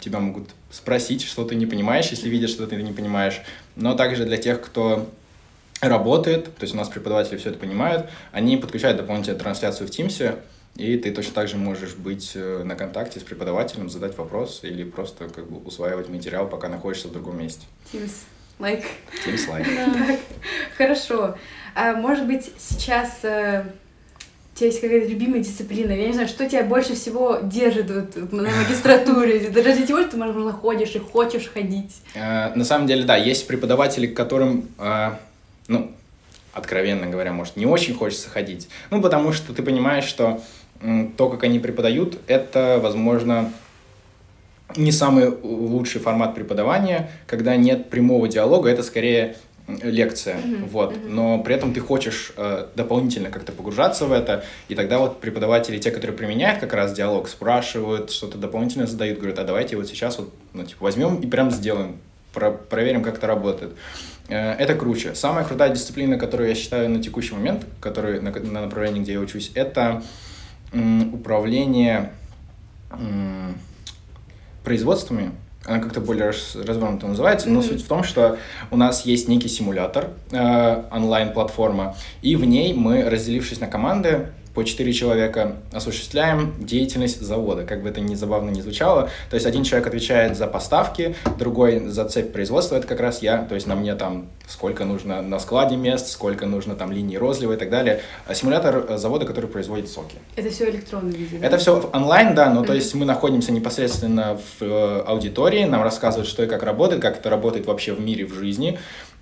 тебя могут спросить, что ты не понимаешь, если видят, что ты не понимаешь, но также для тех, кто работает, то есть у нас преподаватели все это понимают, они подключают дополнительную трансляцию в Teams, и ты точно так же можешь быть э, на контакте с преподавателем, задать вопрос или просто как бы усваивать материал, пока находишься в другом месте. Teams, like. Teams Live. [laughs] Так, хорошо. А может быть, сейчас э, тебя есть какая-то любимая дисциплина? Я не знаю, что тебя больше всего держит вот, на магистратуре? [laughs] Даже чего ты, возможно, ходишь и хочешь ходить? Э, На самом деле, да, есть преподаватели, к которым, э, ну, откровенно говоря, может, не очень хочется ходить. Ну, потому что ты понимаешь, что то, как они преподают, это, возможно, не самый лучший формат преподавания, когда нет прямого диалога, это скорее лекция, вот. Но при этом ты хочешь э, дополнительно как-то погружаться в это, и тогда вот преподаватели, те, которые применяют как раз диалог, спрашивают, что-то дополнительно задают, говорят, а давайте вот сейчас вот, ну, типа, возьмем и прям сделаем, про- проверим, как это работает. Э, Это круче. Самая крутая дисциплина, которую я считаю на текущий момент, который, на, на направлении, где я учусь, это м, управление м, производствами, она как-то более развернуто называется, но mm-hmm. суть в том, что у нас есть некий симулятор, э, онлайн-платформа, и в ней мы, разделившись на команды, по 4 человека осуществляем деятельность завода, как бы это ни забавно не звучало. То есть один человек отвечает за поставки, другой за цепь производства, это как раз я, то есть на мне там сколько нужно на складе мест, сколько нужно там линии розлива и так далее. А симулятор э, завода, который производит соки. Это все электронно виде, да? Это все онлайн, да, но mm-hmm. то есть мы находимся непосредственно в э, аудитории, нам рассказывают, что и как работает, как это работает вообще в мире, в жизни.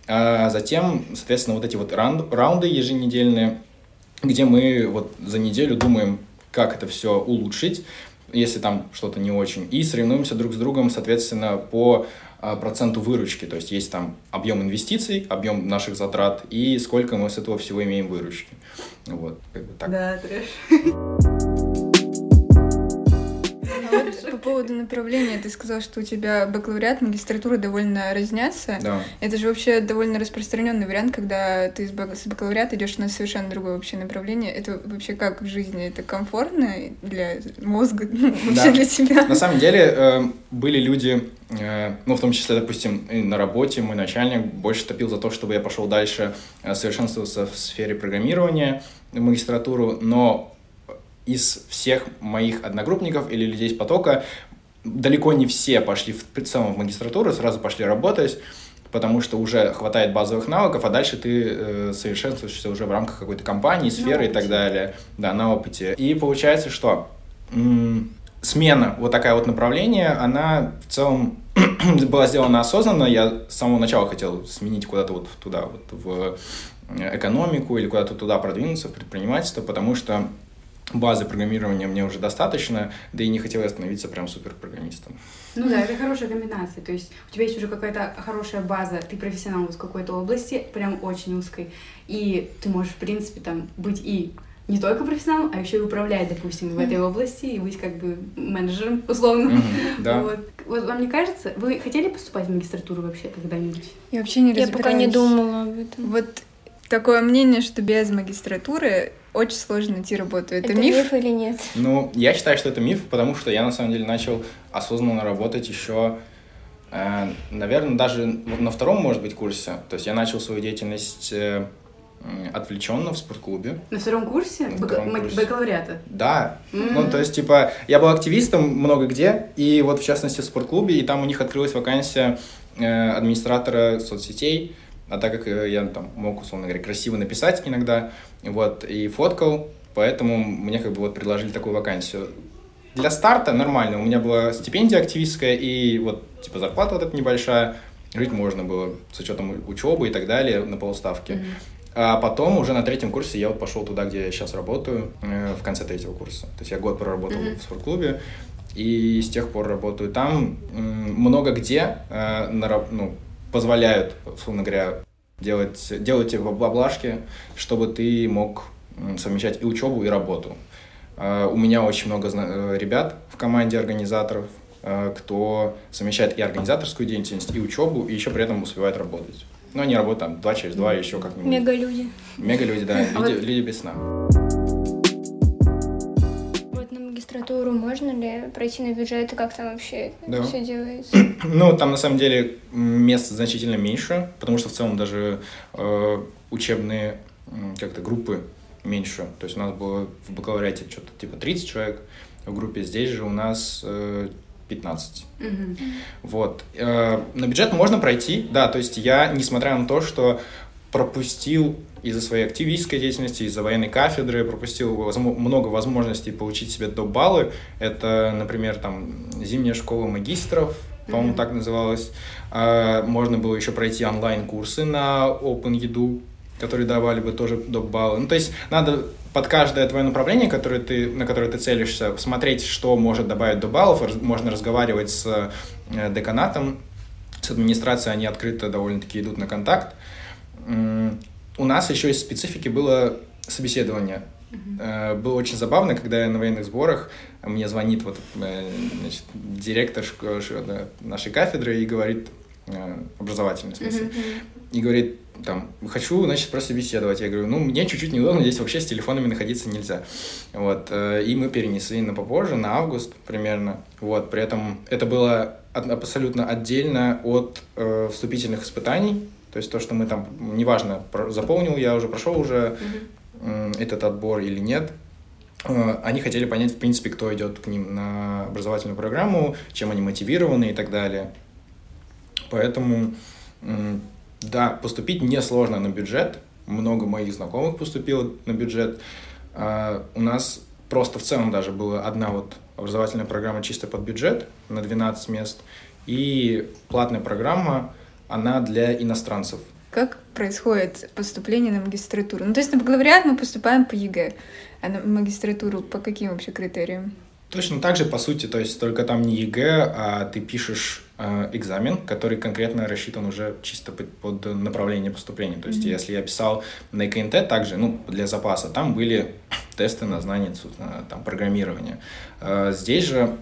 А затем, соответственно, вот эти вот раунды еженедельные, где мы вот за неделю думаем, как это все улучшить, если там что-то не очень, и соревнуемся друг с другом, соответственно, по а, проценту выручки. То есть есть там объем инвестиций, объем наших затрат и сколько мы с этого всего имеем выручки. Вот, как бы так. Да, трэш. [laughs] по поводу направления, ты сказал, что у тебя бакалавриат, магистратура довольно разнятся. Да. Это же вообще довольно распространенный вариант, когда ты с бакалавриата идешь на совершенно другое вообще направление. Это вообще как в жизни? Это комфортно для мозга, [laughs] вообще да. для тебя? На самом деле э, были люди, э, ну, в том числе, допустим, и на работе мой начальник больше топил за то, чтобы я пошел дальше э, совершенствоваться в сфере программирования, магистратуру, но из всех моих одногруппников или людей из потока далеко не все пошли в целом в магистратуру, сразу пошли работать, потому что уже хватает базовых навыков, а дальше ты э, совершенствуешься уже в рамках какой-то компании, сферы и так далее. Да, на опыте. И получается, что м- смена, вот такая вот направление, она в целом [clears throat] была сделана осознанно. Я с самого начала хотел сменить куда-то вот туда, вот в экономику или куда-то туда продвинуться, в предпринимательство, потому что базы программирования мне уже достаточно, да и не хотел становиться прям суперпрограммистом. Ну да, это хорошая комбинация. То есть у тебя есть уже какая-то хорошая база, ты профессионал в какой-то области, прям очень узкой, и ты можешь, в принципе, там быть и не только профессионалом, а еще и управлять, допустим, в этой области и быть как бы менеджером условно. Mm-hmm, да. вот. вот вам не кажется, вы хотели поступать в магистратуру вообще когда-нибудь? Я вообще не Я пока не думала об этом. Вот такое мнение, что без магистратуры очень сложно найти работу. Это, это миф? миф или нет? Ну, я считаю, что это миф, потому что я на самом деле начал осознанно работать еще, э, наверное, даже на втором, может быть, курсе. То есть я начал свою деятельность э, отвлеченно в спортклубе. На втором курсе? На втором Бак- курсе. Бакалавриата? Да. Mm-hmm. Ну, то есть, типа, я был активистом много где, и вот, в частности, в спортклубе, и там у них открылась вакансия э, администратора соцсетей, а так как э, я там мог, условно говоря, красиво написать иногда, вот, и фоткал, поэтому мне как бы вот предложили такую вакансию. Для старта нормально, у меня была стипендия активистская, и вот, типа, зарплата вот эта небольшая, жить можно было с учетом учебы и так далее на полставки. Mm-hmm. А потом уже на третьем курсе я вот пошел туда, где я сейчас работаю, э, в конце третьего курса. То есть я год проработал mm-hmm. в спортклубе, и с тех пор работаю там. Много где э, на, ну, позволяют, условно говоря, делать, делать тебе облажки, чтобы ты мог совмещать и учебу, и работу. А, у меня очень много э, ребят в команде организаторов, э, кто совмещает и организаторскую деятельность, и учебу, и еще при этом успевает работать. Но они работают там два через два, еще как-нибудь. Мега люди. Мега люди, да, [laughs] люди, люди без сна магистратуру можно ли пройти на бюджет, и как там вообще да. все делается? [clears throat] Ну, там на самом деле мест значительно меньше, потому что в целом даже э, учебные как-то группы меньше. То есть у нас было в бакалавриате что-то типа 30 человек в группе, здесь же у нас э, 15. Угу. Вот. Э, на бюджет можно пройти, да, то есть я, несмотря на то, что пропустил из-за своей активистской деятельности, из-за военной кафедры, пропустил много возможностей получить себе до баллы. Это, например, там зимняя школа магистров, по-моему, mm-hmm. так называлась. А, можно было еще пройти онлайн-курсы на OpenEdu, которые давали бы тоже до баллы. Ну, то есть надо под каждое твое направление, которое ты, на которое ты целишься, смотреть, что может добавить до баллов. Можно разговаривать с э, деканатом, с администрацией, они открыто довольно-таки идут на контакт у нас еще из специфики было собеседование. Uh-huh. Было очень забавно, когда я на военных сборах, мне звонит вот э, значит, директор нашей кафедры и говорит, э, образовательный в смысле, uh-huh. и говорит, там, хочу, значит, просто беседовать. Я говорю, ну, мне чуть-чуть неудобно, здесь вообще с телефонами находиться нельзя. Вот, и мы перенесли на попозже, на август примерно. Вот, при этом это было абсолютно отдельно от э, вступительных испытаний. То есть то, что мы там, неважно, заполнил я уже, прошел уже э, этот отбор или нет, э, они хотели понять, в принципе, кто идет к ним на образовательную программу, чем они мотивированы и так далее. Поэтому, да, поступить несложно на бюджет. Много моих знакомых поступило на бюджет. Э, у нас просто в целом даже была одна вот образовательная программа чисто под бюджет на 12 мест, и платная программа, она для иностранцев. Как происходит поступление на магистратуру? Ну, то есть на бакалавриат мы поступаем по ЕГЭ, а на магистратуру по каким вообще критериям? Точно так же, по сути, то есть только там не ЕГЭ, а ты пишешь э, экзамен, который конкретно рассчитан уже чисто под, под направление поступления. То есть mm-hmm. если я писал на КНТ также, ну, для запаса, там были тесты на знание там, программирования. Э, здесь же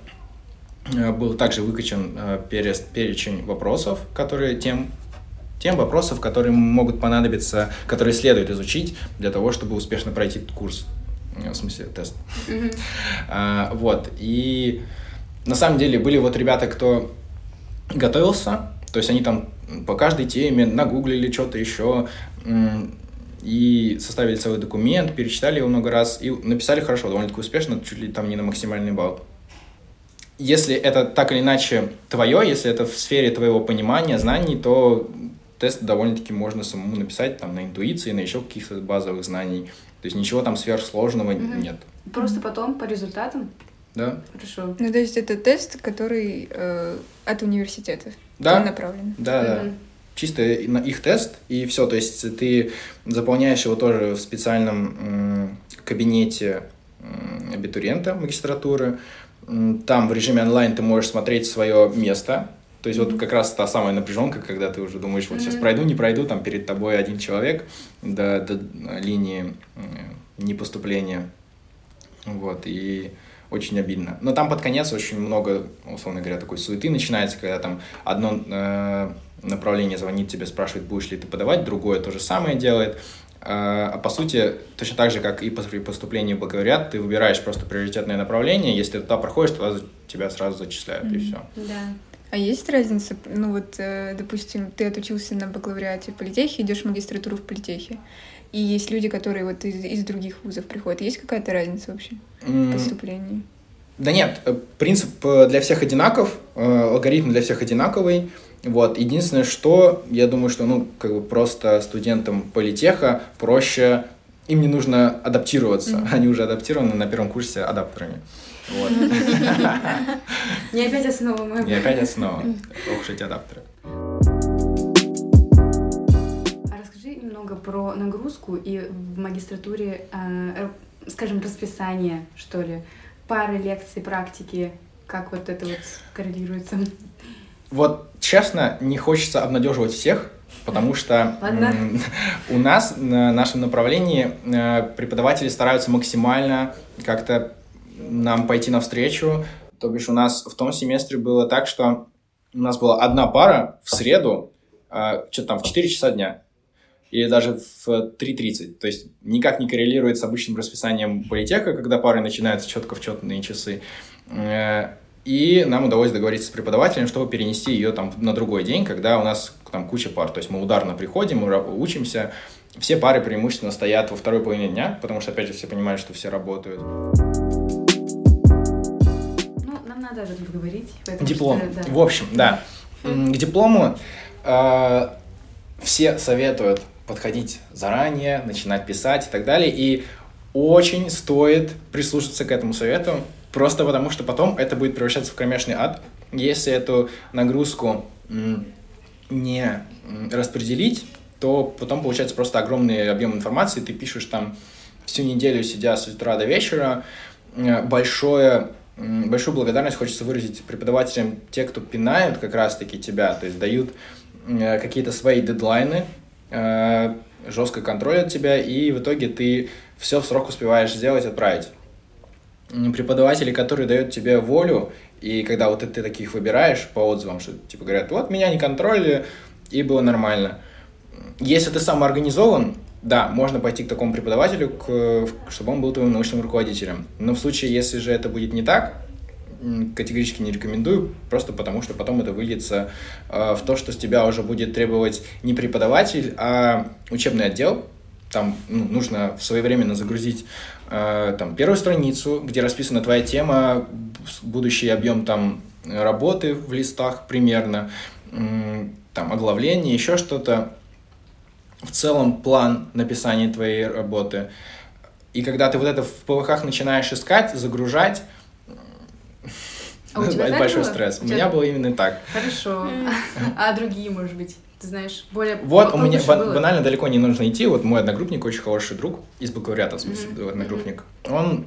был также выкачан э, перечень вопросов, которые тем тем вопросов, которые могут понадобиться, которые следует изучить для того, чтобы успешно пройти курс. В смысле, тест. Mm-hmm. [laughs] А, вот. И на самом деле были вот ребята, кто готовился, то есть они там по каждой теме нагуглили что-то еще, и составили целый документ, перечитали его много раз и написали хорошо, довольно-таки успешно, чуть ли там не на максимальный балл. Если это так или иначе твое, если это в сфере твоего понимания, знаний, то тест довольно-таки можно самому написать там на интуиции, на еще каких-то базовых знаний. То есть ничего там сверхсложного mm-hmm. нет. Просто потом по результатам? Да. Хорошо. Ну, то есть это тест, который э, от университета да. направлен. Да, mm-hmm. да чисто их тест, и все. То есть ты заполняешь его тоже в специальном кабинете абитуриента магистратуры. Там в режиме онлайн ты можешь смотреть свое место. То есть вот как раз та самая напряженка, когда ты уже думаешь, вот mm-hmm. сейчас пройду, не пройду, там перед тобой один человек до, до линии непоступления. Вот, и очень обидно. Но там под конец очень много, условно говоря, такой суеты начинается, когда там одно э, направление звонит тебе, спрашивает, будешь ли ты подавать, другое то же самое делает. А, по сути, точно так же, как и при поступлении в бакалавриат, ты выбираешь просто приоритетное направление, если ты туда проходишь, туда тебя сразу зачисляют, mm-hmm. и все. Да. А есть разница, ну вот, э, допустим, ты отучился на бакалавриате в политехе, идешь в магистратуру в политехе, и есть люди, которые вот из, из других вузов приходят. Есть какая-то разница вообще mm. в поступлении? Да нет, э, принцип э, для всех одинаков, алгоритм для всех одинаковый. Вот. Единственное, что я думаю, что ну, как бы просто студентам политеха проще, им не нужно адаптироваться. Mm-hmm. Они уже адаптированы на первом курсе адаптерами. Вот. Не опять основа. Не опять основа. Ох уж эти адаптеры. А расскажи немного про нагрузку и в магистратуре, э, скажем, расписание, что ли, пары лекций, практики, как вот это вот коррелируется? Вот честно, не хочется обнадеживать всех, потому что у нас на нашем направлении э, преподаватели стараются максимально как-то нам пойти навстречу. То бишь у нас в том семестре было так, что у нас была одна пара в среду, э, что-то там в 4 часа дня или даже в 3.30. То есть никак не коррелирует с обычным расписанием политеха, когда пары начинаются четко в четные часы. И нам удалось договориться с преподавателем, чтобы перенести ее там на другой день, когда у нас там куча пар. То есть мы ударно приходим, мы учимся. Все пары преимущественно стоят во второй половине дня, потому что, опять же, все понимают, что все работают. Ну, нам надо же поговорить. Диплом. Что, да. В общем, да. К диплому э, все советуют подходить заранее, начинать писать и так далее. И очень стоит прислушаться к этому совету, Просто потому, что потом это будет превращаться в кромешный ад, если эту нагрузку не распределить, то потом получается просто огромный объем информации, ты пишешь там всю неделю, сидя с утра до вечера, э, большое большую благодарность хочется выразить преподавателям, те, кто пинают как раз-таки тебя, то есть дают э, какие-то свои дедлайны, э, жестко контролят тебя, и в итоге ты все в срок успеваешь сделать, отправить преподаватели, которые дают тебе волю, и когда вот ты, таких выбираешь по отзывам, что типа говорят, вот меня не контролили, и было нормально. Если ты сам организован, да, можно пойти к такому преподавателю, к, чтобы он был твоим научным руководителем. Но в случае, если же это будет не так, категорически не рекомендую, просто потому что потом это выльется э, в то, что с тебя уже будет требовать не преподаватель, а учебный отдел. Там ну, нужно своевременно загрузить э, там, первую страницу, где расписана твоя тема, будущий объем там работы в листах примерно, там оглавление, еще что-то. В целом план написания твоей работы. И когда ты вот это в ПВХ начинаешь искать, загружать, а у тебя [laughs] большой было? стресс. У, у меня было именно так. Хорошо. А другие, может быть, ты знаешь, более... Вот, у меня банально далеко не нужно идти. Вот мой одногруппник, очень хороший друг, из бакалавриата, в смысле, mm-hmm. одногруппник, он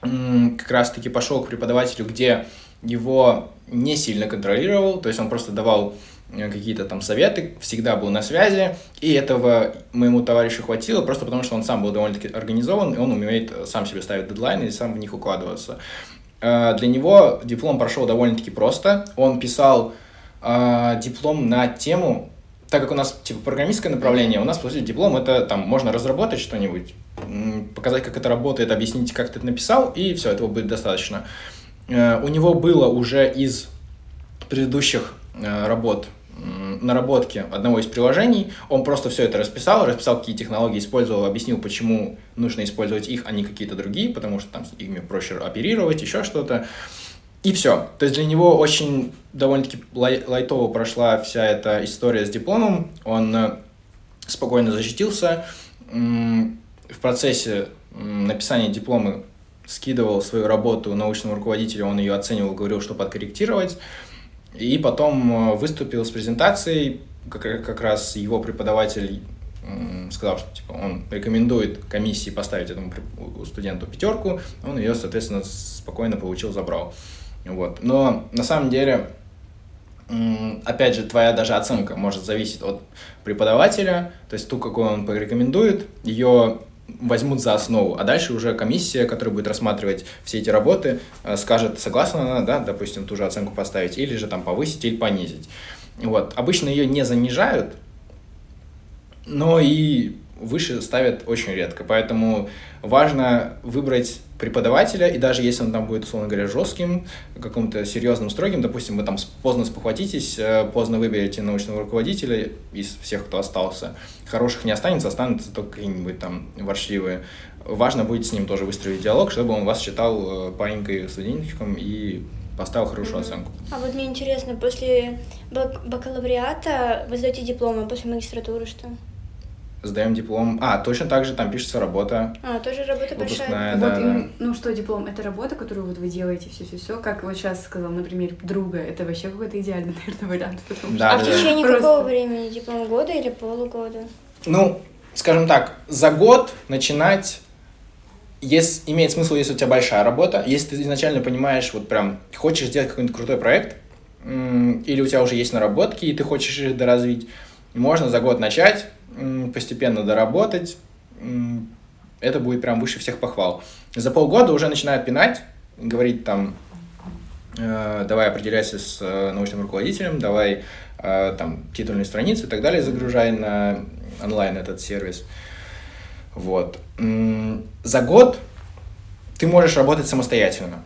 как раз-таки пошел к преподавателю, где его не сильно контролировал, то есть он просто давал э, какие-то там советы, всегда был на связи, и этого моему товарищу хватило, просто потому что он сам был довольно-таки организован, и он умеет сам себе ставить дедлайны и сам в них укладываться. Э, для него диплом прошел довольно-таки просто. Он писал э, диплом на тему, так как у нас типа программистское направление, у нас, по сути, диплом это там можно разработать что-нибудь, показать, как это работает, объяснить, как ты это написал, и все, этого будет достаточно. Э, у него было уже из предыдущих работ наработки одного из приложений, он просто все это расписал, расписал, какие технологии использовал, объяснил, почему нужно использовать их, а не какие-то другие, потому что там ими проще оперировать, еще что-то. И все. То есть для него очень довольно-таки лай- лайтово прошла вся эта история с дипломом. Он э, спокойно защитился. В процессе написания диплома скидывал свою работу научному руководителю, он ее оценивал, говорил, что подкорректировать. И потом э, выступил с презентацией, как, раз его преподаватель сказал, что типа, он рекомендует комиссии поставить этому студенту пятерку, он ее, соответственно, спокойно получил, забрал. Вот. Но на самом деле, опять же, твоя даже оценка может зависеть от преподавателя, то есть ту, какую он порекомендует, ее возьмут за основу, а дальше уже комиссия, которая будет рассматривать все эти работы, э, скажет, согласна она, да, допустим, ту же оценку поставить, или же там повысить или понизить. Вот. Обычно ее не занижают, но и выше ставят очень редко. Поэтому важно выбрать преподавателя, и даже если он там будет, условно говоря, жестким, каким-то серьезным, строгим, допустим, вы там поздно спохватитесь, э, поздно выберете научного руководителя из всех, кто остался, хороших не останется, останутся только какие-нибудь там воршливые. Важно будет с ним тоже выстроить диалог, чтобы он вас считал э, паренькой студентчиком и поставил хорошую mm-hmm. оценку. А вот мне интересно, после бак- бакалавриата вы сдаете диплом, а после магистратуры что? Сдаем диплом. А, точно так же там пишется работа. А, тоже работа выпускная, большая. Да, вот, да. И, ну что, диплом, это работа, которую вот вы делаете, все-все-все, как вот сейчас сказал, например, друга, это вообще какой-то идеальный, [laughs] наверное, вариант. Потому да, а да, в течение да. какого Просто... времени? Диплом года или полугода? Ну, скажем так, за год начинать если, имеет смысл, если у тебя большая работа, если ты изначально понимаешь, вот прям хочешь сделать какой-нибудь крутой проект, или у тебя уже есть наработки, и ты хочешь их доразвить, можно за год начать, постепенно доработать, это будет прям выше всех похвал. За полгода уже начинают пинать, говорить там, э, давай определяйся с э, научным руководителем, давай э, там титульную страницу и так далее загружай на онлайн этот сервис. Вот. За год ты можешь работать самостоятельно.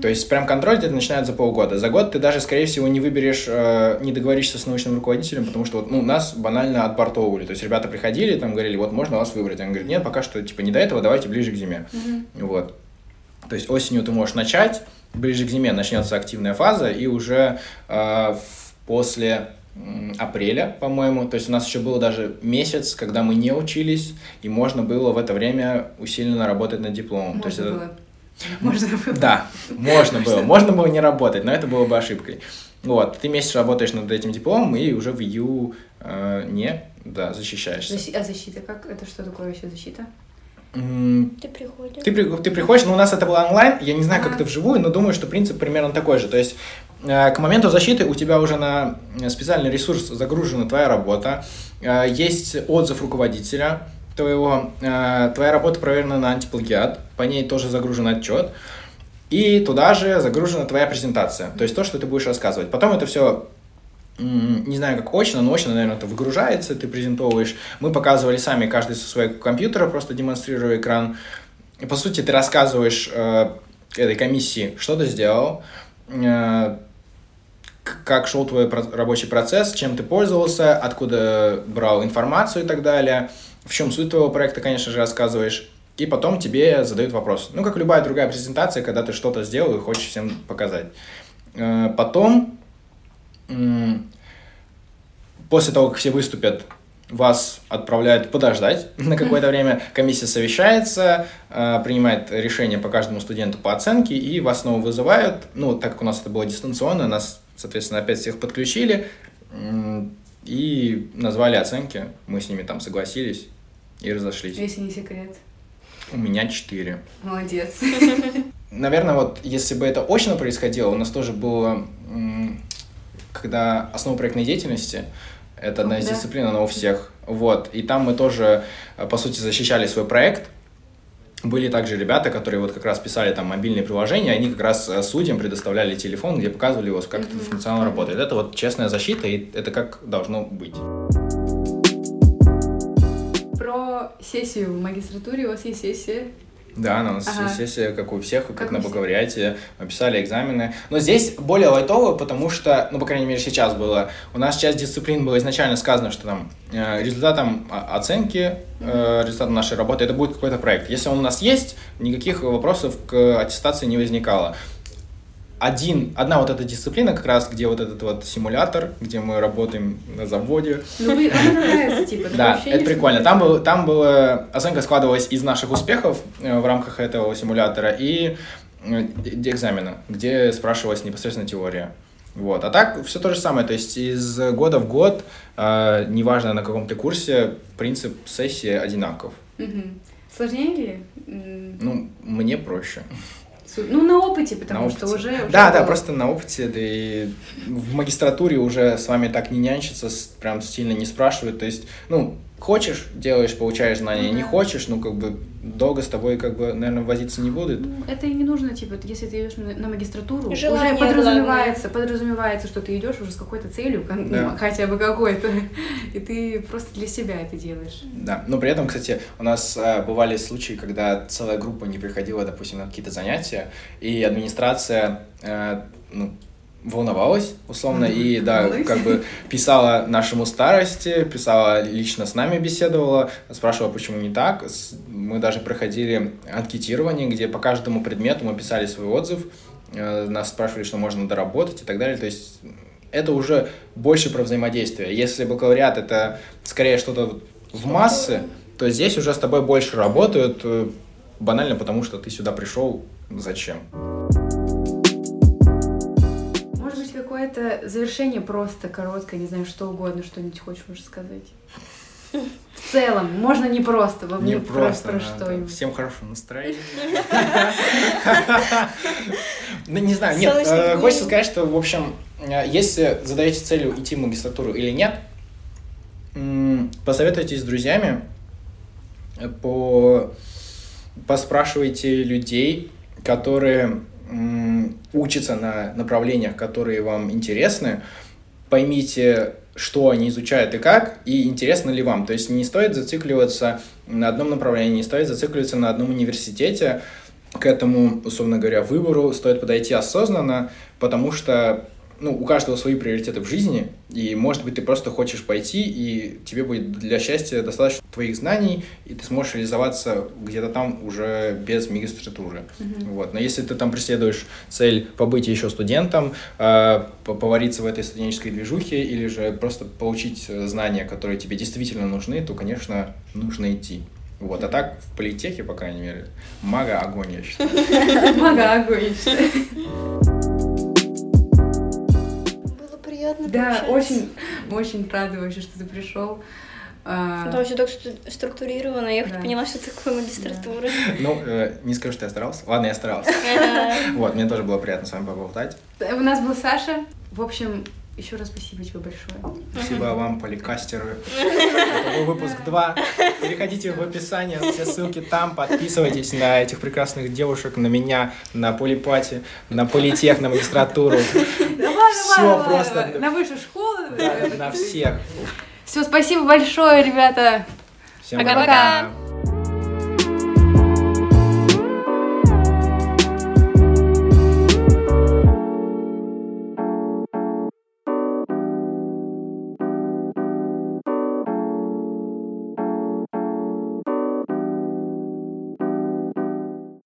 То есть прям контроль где-то начинает за полгода. За год ты даже, скорее всего, не выберешь, э, не договоришься с научным руководителем, потому что вот, ну, нас банально отбортовывали. То есть ребята приходили, там говорили, вот можно вас выбрать. Он говорит, нет, пока что типа не до этого, давайте ближе к зиме. Mm-hmm. Вот. То есть осенью ты можешь начать, ближе к зиме начнется активная фаза, и уже э, после апреля, по-моему. То есть у нас еще был даже месяц, когда мы не учились, и можно было в это время усиленно работать над дипломом. Можно То есть было. это [laughs] можно было. Да, можно было. Можно было не работать, но это было бы ошибкой. Вот, ты месяц работаешь над этим дипломом и уже в ию э, не, да, защищаешься. Защи- а защита как? Это что такое вообще защита? Ты приходишь. Ты, ты приходишь, но у нас это было онлайн, я не знаю, как это вживую, но думаю, что принцип примерно такой же. То есть э, к моменту защиты у тебя уже на специальный ресурс загружена твоя работа, э, есть отзыв руководителя, твоего, э, твоя работа проверена на антиплагиат, по ней тоже загружен отчет, и туда же загружена твоя презентация, то есть то, что ты будешь рассказывать. Потом это все не знаю, как очно, но очно, наверное, это выгружается, ты презентовываешь. Мы показывали сами, каждый со своего компьютера, просто демонстрируя экран. И, по сути, ты рассказываешь э, этой комиссии, что ты сделал, э, как шел твой рабочий процесс, чем ты пользовался, откуда брал информацию и так далее, в чем суть твоего проекта, конечно же, рассказываешь, и потом тебе задают вопрос. Ну, как любая другая презентация, когда ты что-то сделал и хочешь всем показать. Э, потом, после того, как все выступят, вас отправляют подождать [laughs] на какое-то [laughs] время, комиссия совещается, э, принимает решение по каждому студенту по оценке, и вас снова вызывают. Ну, так как у нас это было дистанционно, нас, соответственно, опять всех подключили и назвали оценки. Мы с ними там согласились и разошлись. Если не секрет. У меня четыре. Молодец. [laughs] Наверное, вот если бы это очно происходило, у нас тоже было, когда основа проектной деятельности, это одна из да. дисциплин, она у всех. Вот. И там мы тоже, э, по сути, защищали свой проект. Были также ребята, которые вот как раз писали там мобильные приложения, они как раз э, судьям предоставляли телефон, где показывали, вот, как mm-hmm. это функционально работает. Это вот честная защита, и это как должно быть. Про сессию в магистратуре. У вас есть сессия да, у нас ага. сессия, как у всех, как, как на бакалавриате, писали экзамены. Но здесь более лайтово, потому что, ну, по крайней мере, сейчас было, у нас часть дисциплин было изначально сказано, что там э, результатом оценки, э, результатом нашей работы, это будет какой-то проект. Если он у нас есть, никаких вопросов к аттестации не возникало один, одна вот эта дисциплина, как раз, где вот этот вот симулятор, где мы работаем на заводе. Ну, вы, она нравится, типа. Да, это прикольно. Там, был, там была, оценка складывалась из наших успехов э, в рамках этого симулятора и э, экзамена, где спрашивалась непосредственно теория. Вот. А так все то же самое, то есть из года в год, э, неважно на каком ты курсе, принцип сессии одинаков. Угу. Сложнее ли? Ну, мне проще. Ну, на опыте, потому на что уже, уже... Да, было. да, просто на опыте, да и в магистратуре уже с вами так не нянчится, прям сильно не спрашивают, то есть, ну, хочешь, делаешь, получаешь знания, mm-hmm. не хочешь, ну, как бы, долго с тобой, как бы, наверное, возиться не будут. Ну, это и не нужно, типа, если ты идешь на, магистратуру, Желание уже подразумевается, главное. подразумевается, что ты идешь уже с какой-то целью, да. ну, [laughs] хотя бы какой-то, и ты просто для себя это делаешь. Да, но при этом, кстати, у нас а, бывали случаи, когда целая группа не приходила, допустим, на какие-то занятия, и администрация, а, ну, волновалась, условно, и, да, как бы писала нашему старости, писала лично с нами беседовала, спрашивала, почему не так. Мы даже проходили анкетирование, где по каждому предмету мы писали свой отзыв, э, нас спрашивали, что можно доработать и так далее. То есть это уже больше про взаимодействие. Если бакалавриат это скорее что-то в массы, то здесь уже с тобой больше работают, э, банально потому что ты сюда пришел зачем какое-то завершение просто короткое, не знаю, что угодно, что-нибудь хочешь уже сказать? В целом, можно не просто, во мне просто, про, про что Всем хорошего настроения. [laughs] Ну, не знаю, нет, э, хочется сказать, что, в общем, э, если задаете целью идти в магистратуру или нет, посоветуйтесь с друзьями, э, по... поспрашивайте людей, которые учиться на направлениях, которые вам интересны, поймите, что они изучают и как, и интересно ли вам. То есть не стоит зацикливаться на одном направлении, не стоит зацикливаться на одном университете. К этому, условно говоря, выбору стоит подойти осознанно, потому что ну, у каждого свои приоритеты в жизни, и, может быть, ты просто хочешь пойти, и тебе будет для счастья достаточно твоих знаний, и ты сможешь реализоваться где-то там уже без магистратуры. Mm-hmm. Вот. Но если ты там преследуешь цель побыть еще студентом, э, повариться в этой студенческой движухе, или же просто получить знания, которые тебе действительно нужны, то, конечно, нужно идти. Вот, а так в политехе, по крайней мере, мага огонь, я считаю. [laughs] Мага огонь, я считаю. Приятно Да, очень, очень рада вообще, что ты пришел. А... Да, все так структурировано, я хоть поняла, что такое магистратура. Ну, э, не скажу, что я старался. Ладно, я старался. Вот, мне тоже было приятно с вами поболтать. У нас был Саша. В общем, еще раз спасибо тебе большое. Спасибо вам, поликастеры. Это был выпуск 2. Переходите в описание, все ссылки там, подписывайтесь на этих прекрасных девушек, на меня, на полипати, на политех, на магистратуру. Все просто. На высшую школу. На всех. Все, спасибо большое, ребята. Всем пока.